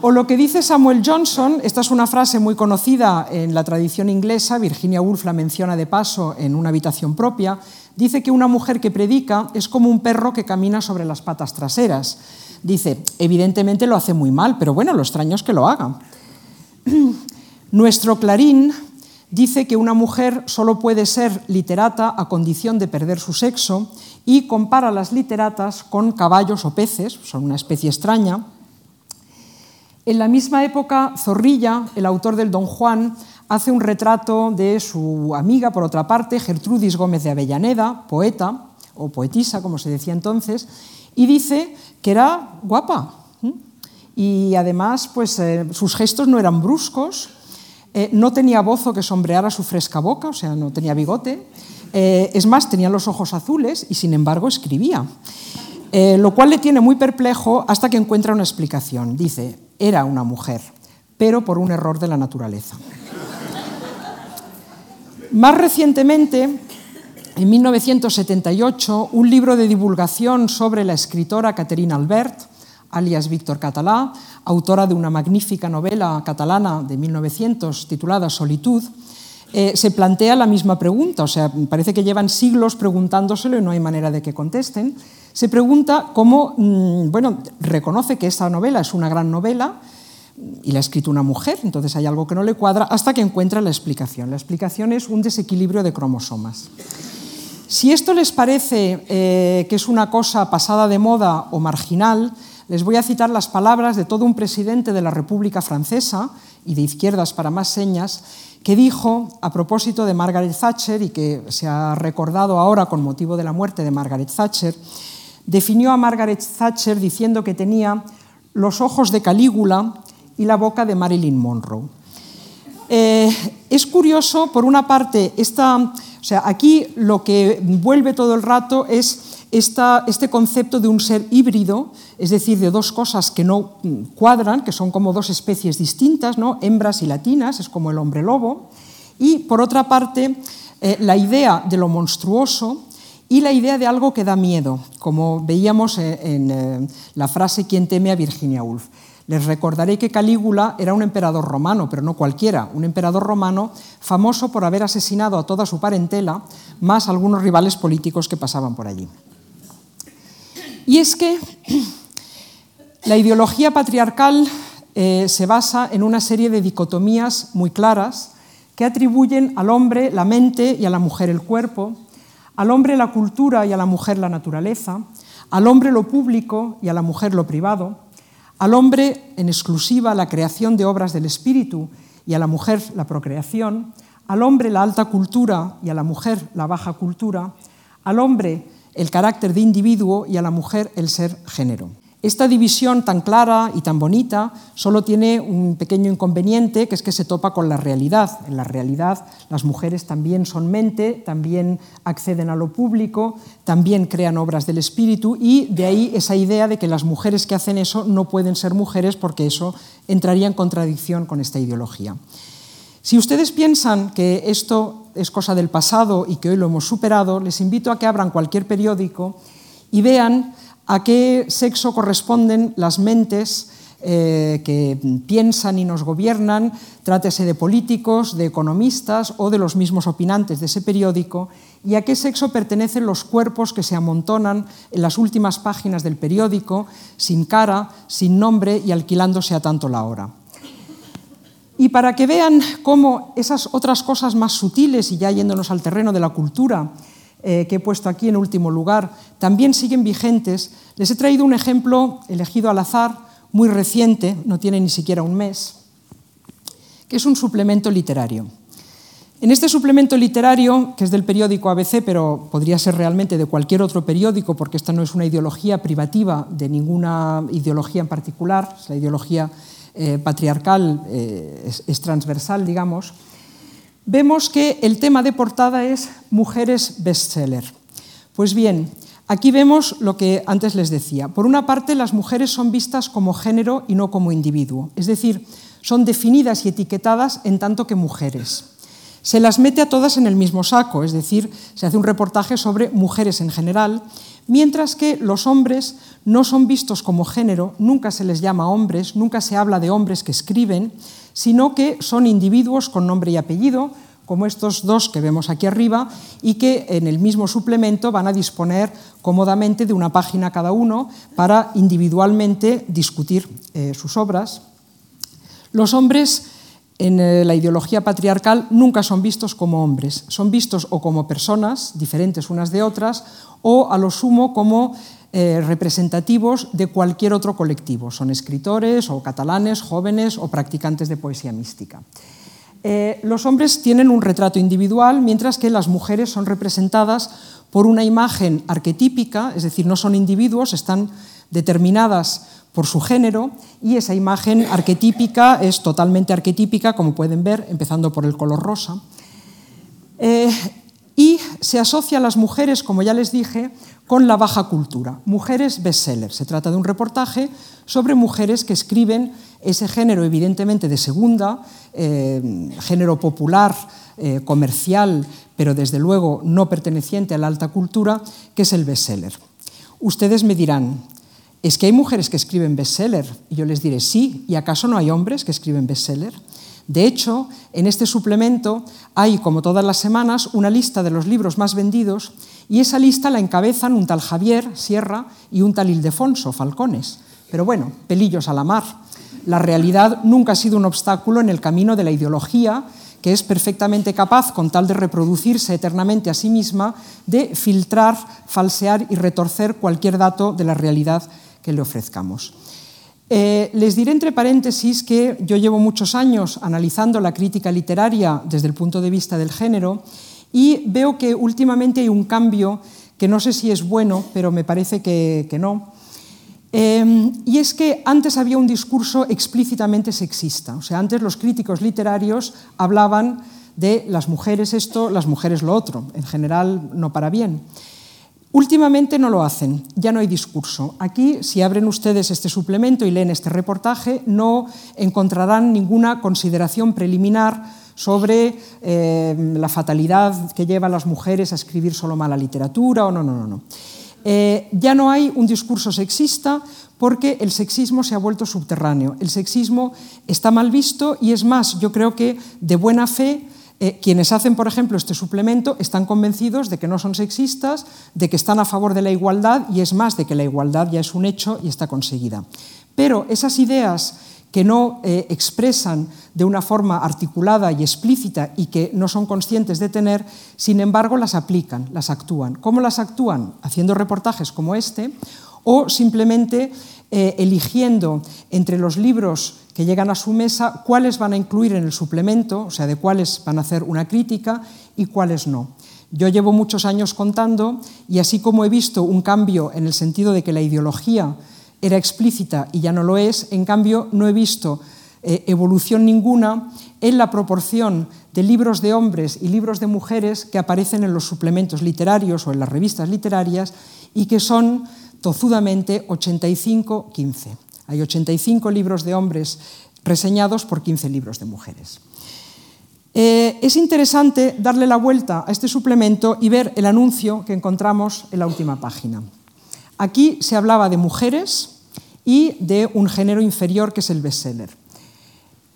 O lo que dice Samuel Johnson, esta es una frase muy conocida en la tradición inglesa, Virginia Woolf la menciona de paso en una habitación propia, dice que una mujer que predica es como un perro que camina sobre las patas traseras. Dice, evidentemente lo hace muy mal, pero bueno, lo extraño es que lo haga. Nuestro Clarín dice que una mujer solo puede ser literata a condición de perder su sexo y compara las literatas con caballos o peces, son una especie extraña. En la misma época, Zorrilla, el autor del Don Juan, hace un retrato de su amiga, por otra parte, Gertrudis Gómez de Avellaneda, poeta o poetisa, como se decía entonces, y dice que era guapa. Y además, pues, eh, sus gestos no eran bruscos, eh, no tenía bozo que sombreara su fresca boca, o sea, no tenía bigote. Eh, es más, tenía los ojos azules y sin embargo escribía. Eh, lo cual le tiene muy perplejo hasta que encuentra una explicación. Dice, era una mujer, pero por un error de la naturaleza. Más recientemente, en 1978, un libro de divulgación sobre la escritora Caterina Albert, alias Víctor Catalá, autora de una magnífica novela catalana de 1900 titulada Solitud, eh, se plantea la misma pregunta, o sea, parece que llevan siglos preguntándoselo y no hay manera de que contesten. Se pregunta cómo, mm, bueno, reconoce que esta novela es una gran novela y la ha escrito una mujer, entonces hay algo que no le cuadra, hasta que encuentra la explicación. La explicación es un desequilibrio de cromosomas. Si esto les parece eh, que es una cosa pasada de moda o marginal, les voy a citar las palabras de todo un presidente de la República Francesa y de izquierdas para más señas, que dijo a propósito de Margaret Thatcher y que se ha recordado ahora con motivo de la muerte de Margaret Thatcher, definió a Margaret Thatcher diciendo que tenía los ojos de Calígula y la boca de Marilyn Monroe. Eh, es curioso, por una parte, esta, o sea, aquí lo que vuelve todo el rato es este concepto de un ser híbrido, es decir, de dos cosas que no cuadran, que son como dos especies distintas, ¿no? hembras y latinas, es como el hombre lobo, y por otra parte, eh, la idea de lo monstruoso y la idea de algo que da miedo, como veíamos eh, en, la frase ¿Quién teme a Virginia Woolf? Les recordaré que Calígula era un emperador romano, pero no cualquiera, un emperador romano famoso por haber asesinado a toda su parentela, más algunos rivales políticos que pasaban por allí. Y es que la ideología patriarcal eh, se basa en una serie de dicotomías muy claras que atribuyen al hombre la mente y a la mujer el cuerpo, al hombre la cultura y a la mujer la naturaleza, al hombre lo público y a la mujer lo privado, al hombre en exclusiva la creación de obras del espíritu y a la mujer la procreación, al hombre la alta cultura y a la mujer la baja cultura, al hombre el carácter de individuo y a la mujer el ser género. Esta división tan clara y tan bonita solo tiene un pequeño inconveniente, que es que se topa con la realidad. En la realidad las mujeres también son mente, también acceden a lo público, también crean obras del espíritu y de ahí esa idea de que las mujeres que hacen eso no pueden ser mujeres porque eso entraría en contradicción con esta ideología. Si ustedes piensan que esto es cosa del pasado y que hoy lo hemos superado, les invito a que abran cualquier periódico y vean a qué sexo corresponden las mentes eh, que piensan y nos gobiernan, trátese de políticos, de economistas o de los mismos opinantes de ese periódico, y a qué sexo pertenecen los cuerpos que se amontonan en las últimas páginas del periódico, sin cara, sin nombre y alquilándose a tanto la hora. Y para que vean cómo esas otras cosas más sutiles, y ya yéndonos al terreno de la cultura, eh, que he puesto aquí en último lugar, también siguen vigentes, les he traído un ejemplo elegido al azar, muy reciente, no tiene ni siquiera un mes, que es un suplemento literario. En este suplemento literario, que es del periódico ABC, pero podría ser realmente de cualquier otro periódico, porque esta no es una ideología privativa de ninguna ideología en particular, la ideología eh, patriarcal eh, es transversal, digamos, vemos que el tema de portada es mujeres bestseller. Pues bien, aquí vemos lo que antes les decía. Por una parte, las mujeres son vistas como género y no como individuo, es decir, son definidas y etiquetadas en tanto que mujeres. Se las mete a todas en el mismo saco, es decir, se hace un reportaje sobre mujeres en general, mientras que los hombres no son vistos como género, nunca se les llama hombres, nunca se habla de hombres que escriben, sino que son individuos con nombre y apellido, como estos dos que vemos aquí arriba, y que en el mismo suplemento van a disponer cómodamente de una página cada uno para individualmente discutir eh, sus obras. Los hombres en eh, la ideología patriarcal nunca son vistos como hombres, son vistos o como personas diferentes unas de otras o a lo sumo como eh, representativos de cualquier otro colectivo. Son escritores o catalanes, jóvenes o practicantes de poesía mística. Eh, los hombres tienen un retrato individual, mientras que las mujeres son representadas por una imagen arquetípica, es decir, no son individuos, están determinadas por su género y esa imagen arquetípica es totalmente arquetípica, como pueden ver, empezando por el color rosa. Eh, y se asocia a las mujeres, como ya les dije, con la baja cultura. Mujeres bestseller. Se trata de un reportaje sobre mujeres que escriben ese género, evidentemente de segunda, eh, género popular, eh, comercial, pero desde luego no perteneciente a la alta cultura, que es el bestseller. Ustedes me dirán, ¿es que hay mujeres que escriben bestseller? Y yo les diré, sí, ¿y acaso no hay hombres que escriben bestseller? De hecho, en este suplemento hay, como todas las semanas, una lista de los libros más vendidos y esa lista la encabezan un tal Javier Sierra y un tal Ildefonso Falcones. Pero bueno, pelillos a la mar. La realidad nunca ha sido un obstáculo en el camino de la ideología que es perfectamente capaz, con tal de reproducirse eternamente a sí misma, de filtrar, falsear y retorcer cualquier dato de la realidad que le ofrezcamos. Eh, les diré entre paréntesis que yo llevo muchos años analizando la crítica literaria desde el punto de vista del género y veo que últimamente hay un cambio que no sé si es bueno, pero me parece que, no. Eh, y es que antes había un discurso explícitamente sexista. O sea, antes los críticos literarios hablaban de las mujeres esto, las mujeres lo otro. En general, no para bien. Últimamente no lo hacen, ya no hay discurso. Aquí, si abren ustedes este suplemento y leen este reportaje, no encontrarán ninguna consideración preliminar sobre eh, la fatalidad que lleva a las mujeres a escribir solo mala literatura o no, no, no. no. Eh, ya no hay un discurso sexista porque el sexismo se ha vuelto subterráneo. El sexismo está mal visto y es más, yo creo que de buena fe eh, quienes hacen, por ejemplo, este suplemento están convencidos de que no son sexistas, de que están a favor de la igualdad y es más, de que la igualdad ya es un hecho y está conseguida. Pero esas ideas que no eh, expresan de una forma articulada y explícita y que no son conscientes de tener, sin embargo las aplican, las actúan. ¿Cómo las actúan? Haciendo reportajes como este o simplemente eh, eligiendo entre los libros que llegan a su mesa cuáles van a incluir en el suplemento, o sea, de cuáles van a hacer una crítica y cuáles no. Yo llevo muchos años contando y así como he visto un cambio en el sentido de que la ideología era explícita y ya no lo es, en cambio no he visto eh, evolución ninguna en la proporción de libros de hombres y libros de mujeres que aparecen en los suplementos literarios o en las revistas literarias y que son tozudamente 85-15. Hay 85 libros de hombres reseñados por 15 libros de mujeres. Eh, es interesante darle la vuelta a este suplemento y ver el anuncio que encontramos en la última página. Aquí se hablaba de mujeres y de un género inferior que es el bestseller.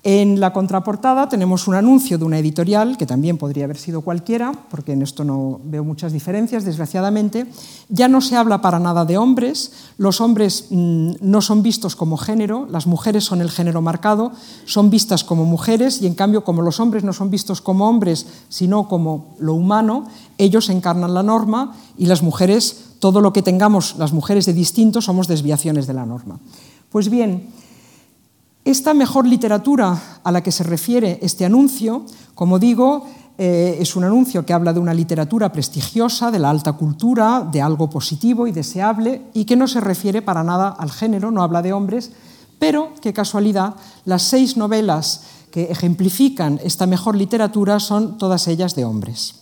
En la contraportada tenemos un anuncio de una editorial, que también podría haber sido cualquiera, porque en esto no veo muchas diferencias, desgraciadamente. Ya no se habla para nada de hombres, los hombres mm, no son vistos como género, las mujeres son el género marcado, son vistas como mujeres y en cambio como los hombres no son vistos como hombres, sino como lo humano, ellos encarnan la norma y las mujeres, todo lo que tengamos las mujeres de distinto, somos desviaciones de la norma. Pues bien, esta mejor literatura a la que se refiere este anuncio, como digo, eh, es un anuncio que habla de una literatura prestigiosa, de la alta cultura, de algo positivo y deseable, y que no se refiere para nada al género, no habla de hombres, pero, qué casualidad, las seis novelas que ejemplifican esta mejor literatura son todas ellas de hombres.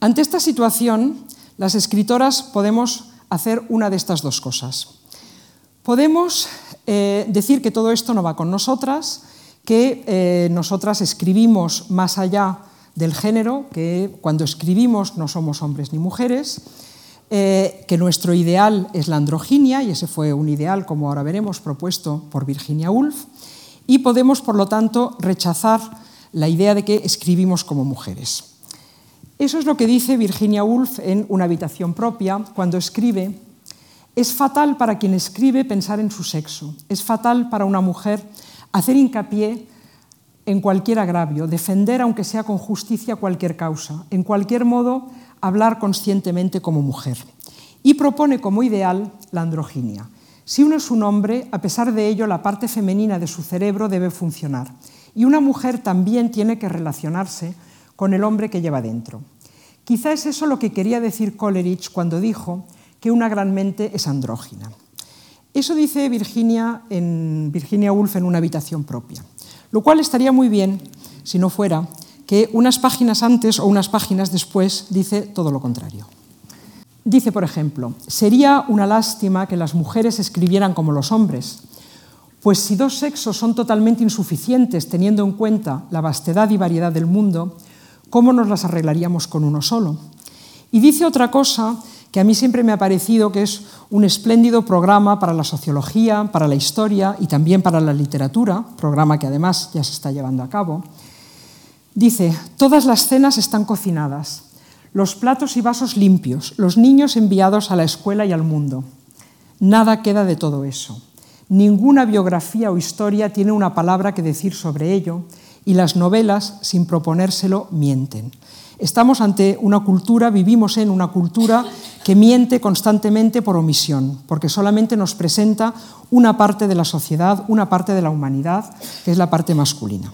Ante esta situación, las escritoras podemos hacer una de estas dos cosas. Podemos eh, decir que todo esto no va con nosotras, que eh, nosotras escribimos más allá del género, que cuando escribimos no somos hombres ni mujeres, eh, que nuestro ideal es la androginia, y ese fue un ideal, como ahora veremos, propuesto por Virginia Woolf, y podemos, por lo tanto, rechazar la idea de que escribimos como mujeres. Eso es lo que dice Virginia Woolf en Una habitación propia, cuando escribe es fatal para quien escribe pensar en su sexo. Es fatal para una mujer hacer hincapié en cualquier agravio, defender, aunque sea con justicia, cualquier causa. En cualquier modo, hablar conscientemente como mujer. Y propone como ideal la androginia. Si uno es un hombre, a pesar de ello, la parte femenina de su cerebro debe funcionar. Y una mujer también tiene que relacionarse con el hombre que lleva dentro. Quizá es eso lo que quería decir Coleridge cuando dijo que una gran mente es andrógina. Eso dice Virginia, en, Virginia Woolf en una habitación propia, lo cual estaría muy bien si no fuera que unas páginas antes o unas páginas después dice todo lo contrario. Dice, por ejemplo, sería una lástima que las mujeres escribieran como los hombres, pues si dos sexos son totalmente insuficientes teniendo en cuenta la vastedad y variedad del mundo, ¿cómo nos las arreglaríamos con uno solo? Y dice otra cosa que a mí siempre me ha parecido que es un espléndido programa para la sociología, para la historia y también para la literatura, programa que además ya se está llevando a cabo. Dice, todas las cenas están cocinadas, los platos y vasos limpios, los niños enviados a la escuela y al mundo. Nada queda de todo eso. Ninguna biografía o historia tiene una palabra que decir sobre ello y las novelas, sin proponérselo, mienten. Estamos ante una cultura, vivimos en una cultura que miente constantemente por omisión, porque solamente nos presenta una parte de la sociedad, una parte de la humanidad, que es la parte masculina.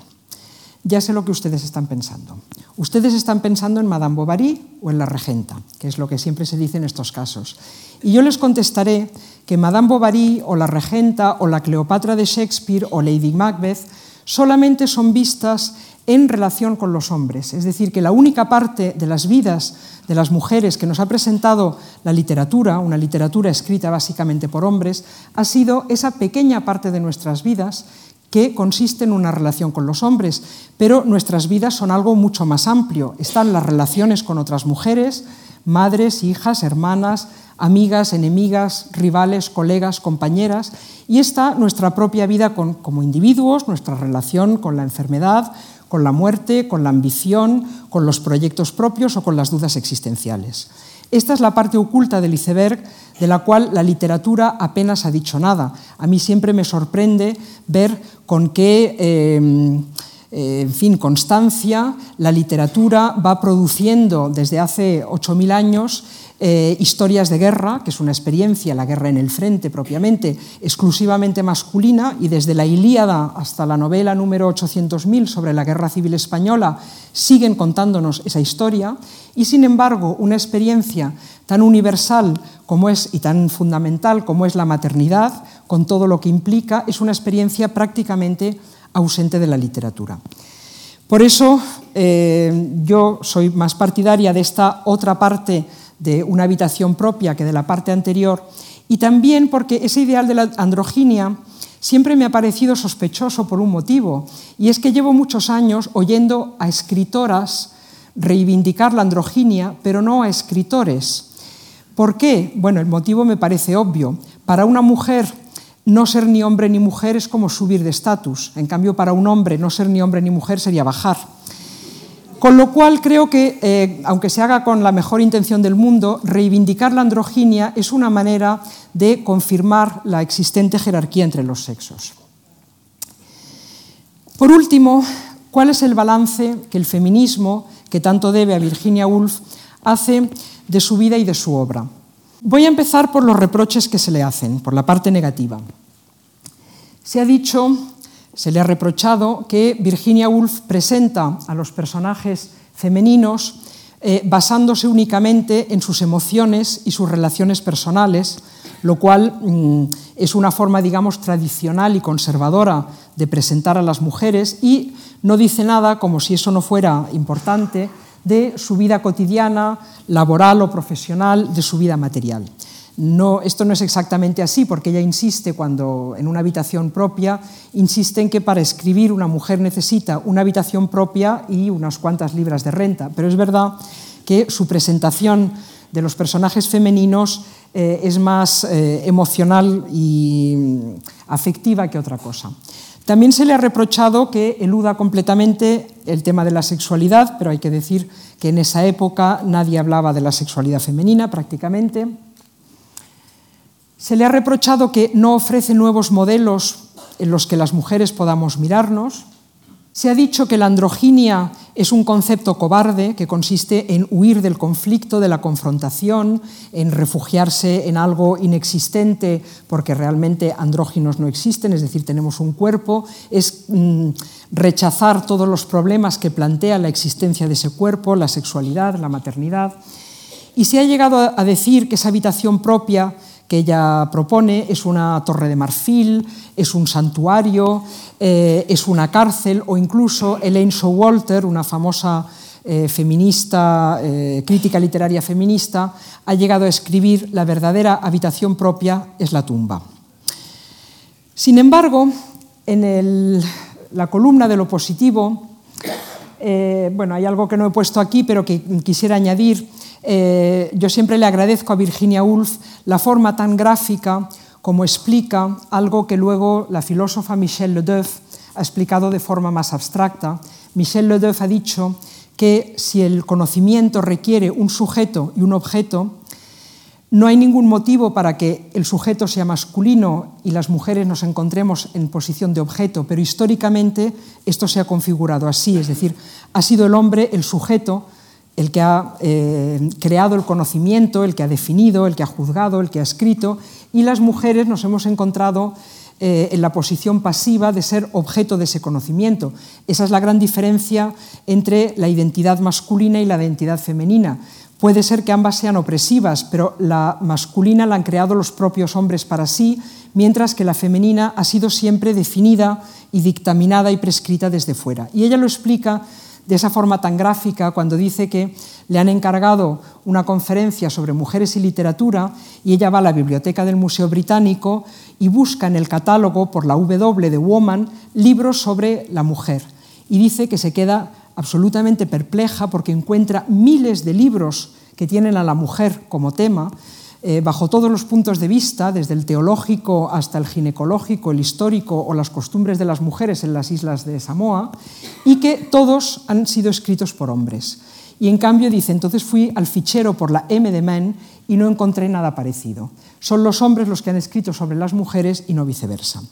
Ya sé lo que ustedes están pensando. Ustedes están pensando en Madame Bovary o en la regenta, que es lo que siempre se dice en estos casos. Y yo les contestaré que Madame Bovary o la regenta o la Cleopatra de Shakespeare o Lady Macbeth solamente son vistas en relación con los hombres. Es decir, que la única parte de las vidas de las mujeres que nos ha presentado la literatura, una literatura escrita básicamente por hombres, ha sido esa pequeña parte de nuestras vidas que consiste en una relación con los hombres, pero nuestras vidas son algo mucho más amplio. Están las relaciones con otras mujeres, madres, hijas, hermanas, amigas, enemigas, rivales, colegas, compañeras, y está nuestra propia vida como individuos, nuestra relación con la enfermedad, con la muerte, con la ambición, con los proyectos propios o con las dudas existenciales. Esta es la parte oculta del iceberg de la cual la literatura apenas ha dicho nada. A mí siempre me sorprende ver con qué... Eh, eh, en fin, constancia, la literatura va produciendo desde hace 8.000 años eh, historias de guerra, que es una experiencia, la guerra en el frente propiamente, exclusivamente masculina, y desde la Ilíada hasta la novela número 800.000 sobre la guerra civil española siguen contándonos esa historia, y sin embargo una experiencia tan universal como es y tan fundamental como es la maternidad, con todo lo que implica, es una experiencia prácticamente ausente de la literatura. Por eso eh, yo soy más partidaria de esta otra parte de una habitación propia que de la parte anterior y también porque ese ideal de la androginia siempre me ha parecido sospechoso por un motivo y es que llevo muchos años oyendo a escritoras reivindicar la androginia, pero no a escritores. ¿Por qué? Bueno, el motivo me parece obvio. Para una mujer no ser ni hombre ni mujer es como subir de estatus. En cambio, para un hombre no ser ni hombre ni mujer sería bajar. Con lo cual creo que, eh, aunque se haga con la mejor intención del mundo, reivindicar la androginia es una manera de confirmar la existente jerarquía entre los sexos. Por último, ¿cuál es el balance que el feminismo, que tanto debe a Virginia Woolf, hace de su vida y de su obra? Voy a empezar por los reproches que se le hacen, por la parte negativa. Se ha dicho, se le ha reprochado que Virginia Woolf presenta a los personajes femeninos eh, basándose únicamente en sus emociones y sus relaciones personales, lo cual mm, es una forma, digamos, tradicional y conservadora de presentar a las mujeres y no dice nada, como si eso no fuera importante, de su vida cotidiana, laboral o profesional, de su vida material. No, esto no es exactamente así, porque ella insiste, cuando en una habitación propia, insiste en que para escribir una mujer necesita una habitación propia y unas cuantas libras de renta. Pero es verdad que su presentación de los personajes femeninos eh, es más eh, emocional y mm, afectiva que otra cosa. También se le ha reprochado que eluda completamente el tema de la sexualidad, pero hay que decir que en esa época nadie hablaba de la sexualidad femenina prácticamente. Se le ha reprochado que no ofrece nuevos modelos en los que las mujeres podamos mirarnos. Se ha dicho que la androginia es un concepto cobarde que consiste en huir del conflicto, de la confrontación, en refugiarse en algo inexistente porque realmente andróginos no existen, es decir, tenemos un cuerpo, es mm, rechazar todos los problemas que plantea la existencia de ese cuerpo, la sexualidad, la maternidad. Y se ha llegado a decir que esa habitación propia que ella propone es una torre de marfil, es un santuario, eh, es una cárcel o incluso Elaine Showalter, una famosa eh, feminista, eh, crítica literaria feminista, ha llegado a escribir la verdadera habitación propia es la tumba. Sin embargo, en la columna de lo positivo, bueno, hay algo que no he puesto aquí, pero que quisiera añadir, eh, yo siempre le agradezco a Virginia Woolf la forma tan gráfica como explica algo que luego la filósofa Michel Ledeuf ha explicado de forma más abstracta. Michel Ledeuf ha dicho que si el conocimiento requiere un sujeto y un objeto, no hay ningún motivo para que el sujeto sea masculino y las mujeres nos encontremos en posición de objeto, pero históricamente esto se ha configurado así, es decir, ha sido el hombre el sujeto el que ha eh, creado el conocimiento, el que ha definido, el que ha juzgado, el que ha escrito, y las mujeres nos hemos encontrado eh, en la posición pasiva de ser objeto de ese conocimiento. Esa es la gran diferencia entre la identidad masculina y la identidad femenina. Puede ser que ambas sean opresivas, pero la masculina la han creado los propios hombres para sí, mientras que la femenina ha sido siempre definida y dictaminada y prescrita desde fuera. Y ella lo explica de esa forma tan gráfica cuando dice que le han encargado una conferencia sobre mujeres y literatura y ella va a la biblioteca del Museo Británico y busca en el catálogo por la W de Woman libros sobre la mujer. Y dice que se queda absolutamente perpleja porque encuentra miles de libros que tienen a la mujer como tema eh, bajo todos los puntos de vista, desde el teológico hasta el ginecológico, el histórico o las costumbres de las mujeres en las islas de Samoa, y que todos han sido escritos por hombres. Y en cambio dice, entonces fui al fichero por la M de men y no encontré nada parecido. Son los hombres los que han escrito sobre las mujeres y no viceversa.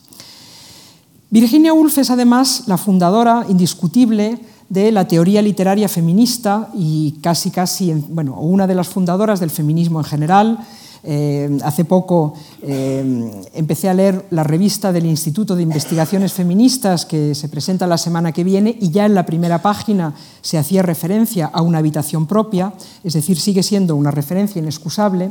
Virginia Woolf es además la fundadora indiscutible de la teoría literaria feminista y casi, casi, bueno, una de las fundadoras del feminismo en general. Eh, hace poco eh, empecé a leer la revista del Instituto de Investigaciones Feministas que se presenta la semana que viene y ya en la primera página se hacía referencia a una habitación propia, es decir, sigue siendo una referencia inexcusable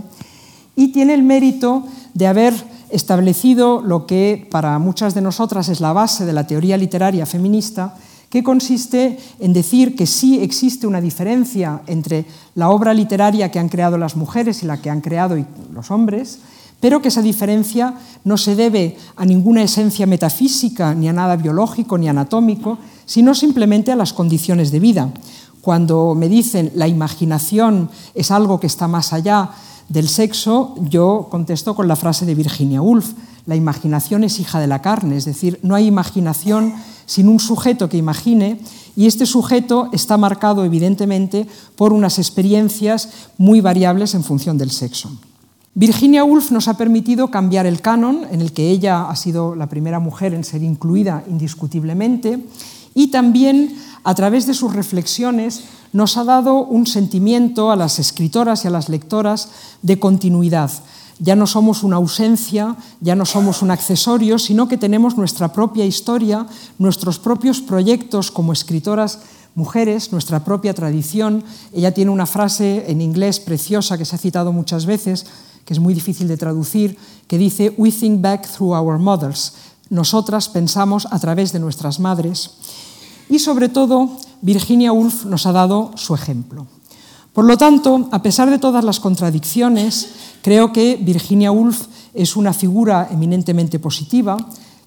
y tiene el mérito de haber establecido lo que para muchas de nosotras es la base de la teoría literaria feminista, que consiste en decir que sí existe una diferencia entre la obra literaria que han creado las mujeres y la que han creado los hombres, pero que esa diferencia no se debe a ninguna esencia metafísica, ni a nada biológico, ni anatómico, sino simplemente a las condiciones de vida. Cuando me dicen la imaginación es algo que está más allá del sexo, yo contesto con la frase de Virginia Woolf, la imaginación es hija de la carne, es decir, no hay imaginación sin un sujeto que imagine y este sujeto está marcado evidentemente por unas experiencias muy variables en función del sexo. Virginia Woolf nos ha permitido cambiar el canon, en el que ella ha sido la primera mujer en ser incluida indiscutiblemente, y también a través de sus reflexiones nos ha dado un sentimiento a las escritoras y a las lectoras de continuidad, ya no somos una ausencia, ya no somos un accesorio, sino que tenemos nuestra propia historia, nuestros propios proyectos como escritoras mujeres, nuestra propia tradición. Ella tiene una frase en inglés preciosa que se ha citado muchas veces, que es muy difícil de traducir, que dice, We think back through our mothers. Nosotras pensamos a través de nuestras madres. Y sobre todo, Virginia Woolf nos ha dado su ejemplo. Por lo tanto, a pesar de todas las contradicciones, creo que Virginia Woolf es una figura eminentemente positiva.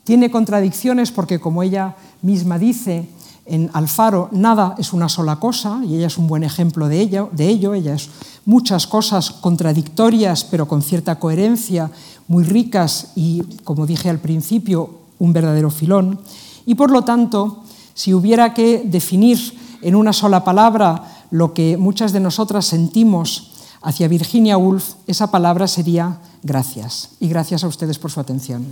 Tiene contradicciones porque, como ella misma dice en Alfaro, nada es una sola cosa, y ella es un buen ejemplo de ello. Ella es muchas cosas contradictorias, pero con cierta coherencia, muy ricas y, como dije al principio, un verdadero filón. Y por lo tanto, si hubiera que definir en una sola palabra lo que muchas de nosotras sentimos hacia Virginia Woolf, esa palabra sería gracias. Y gracias a ustedes por su atención.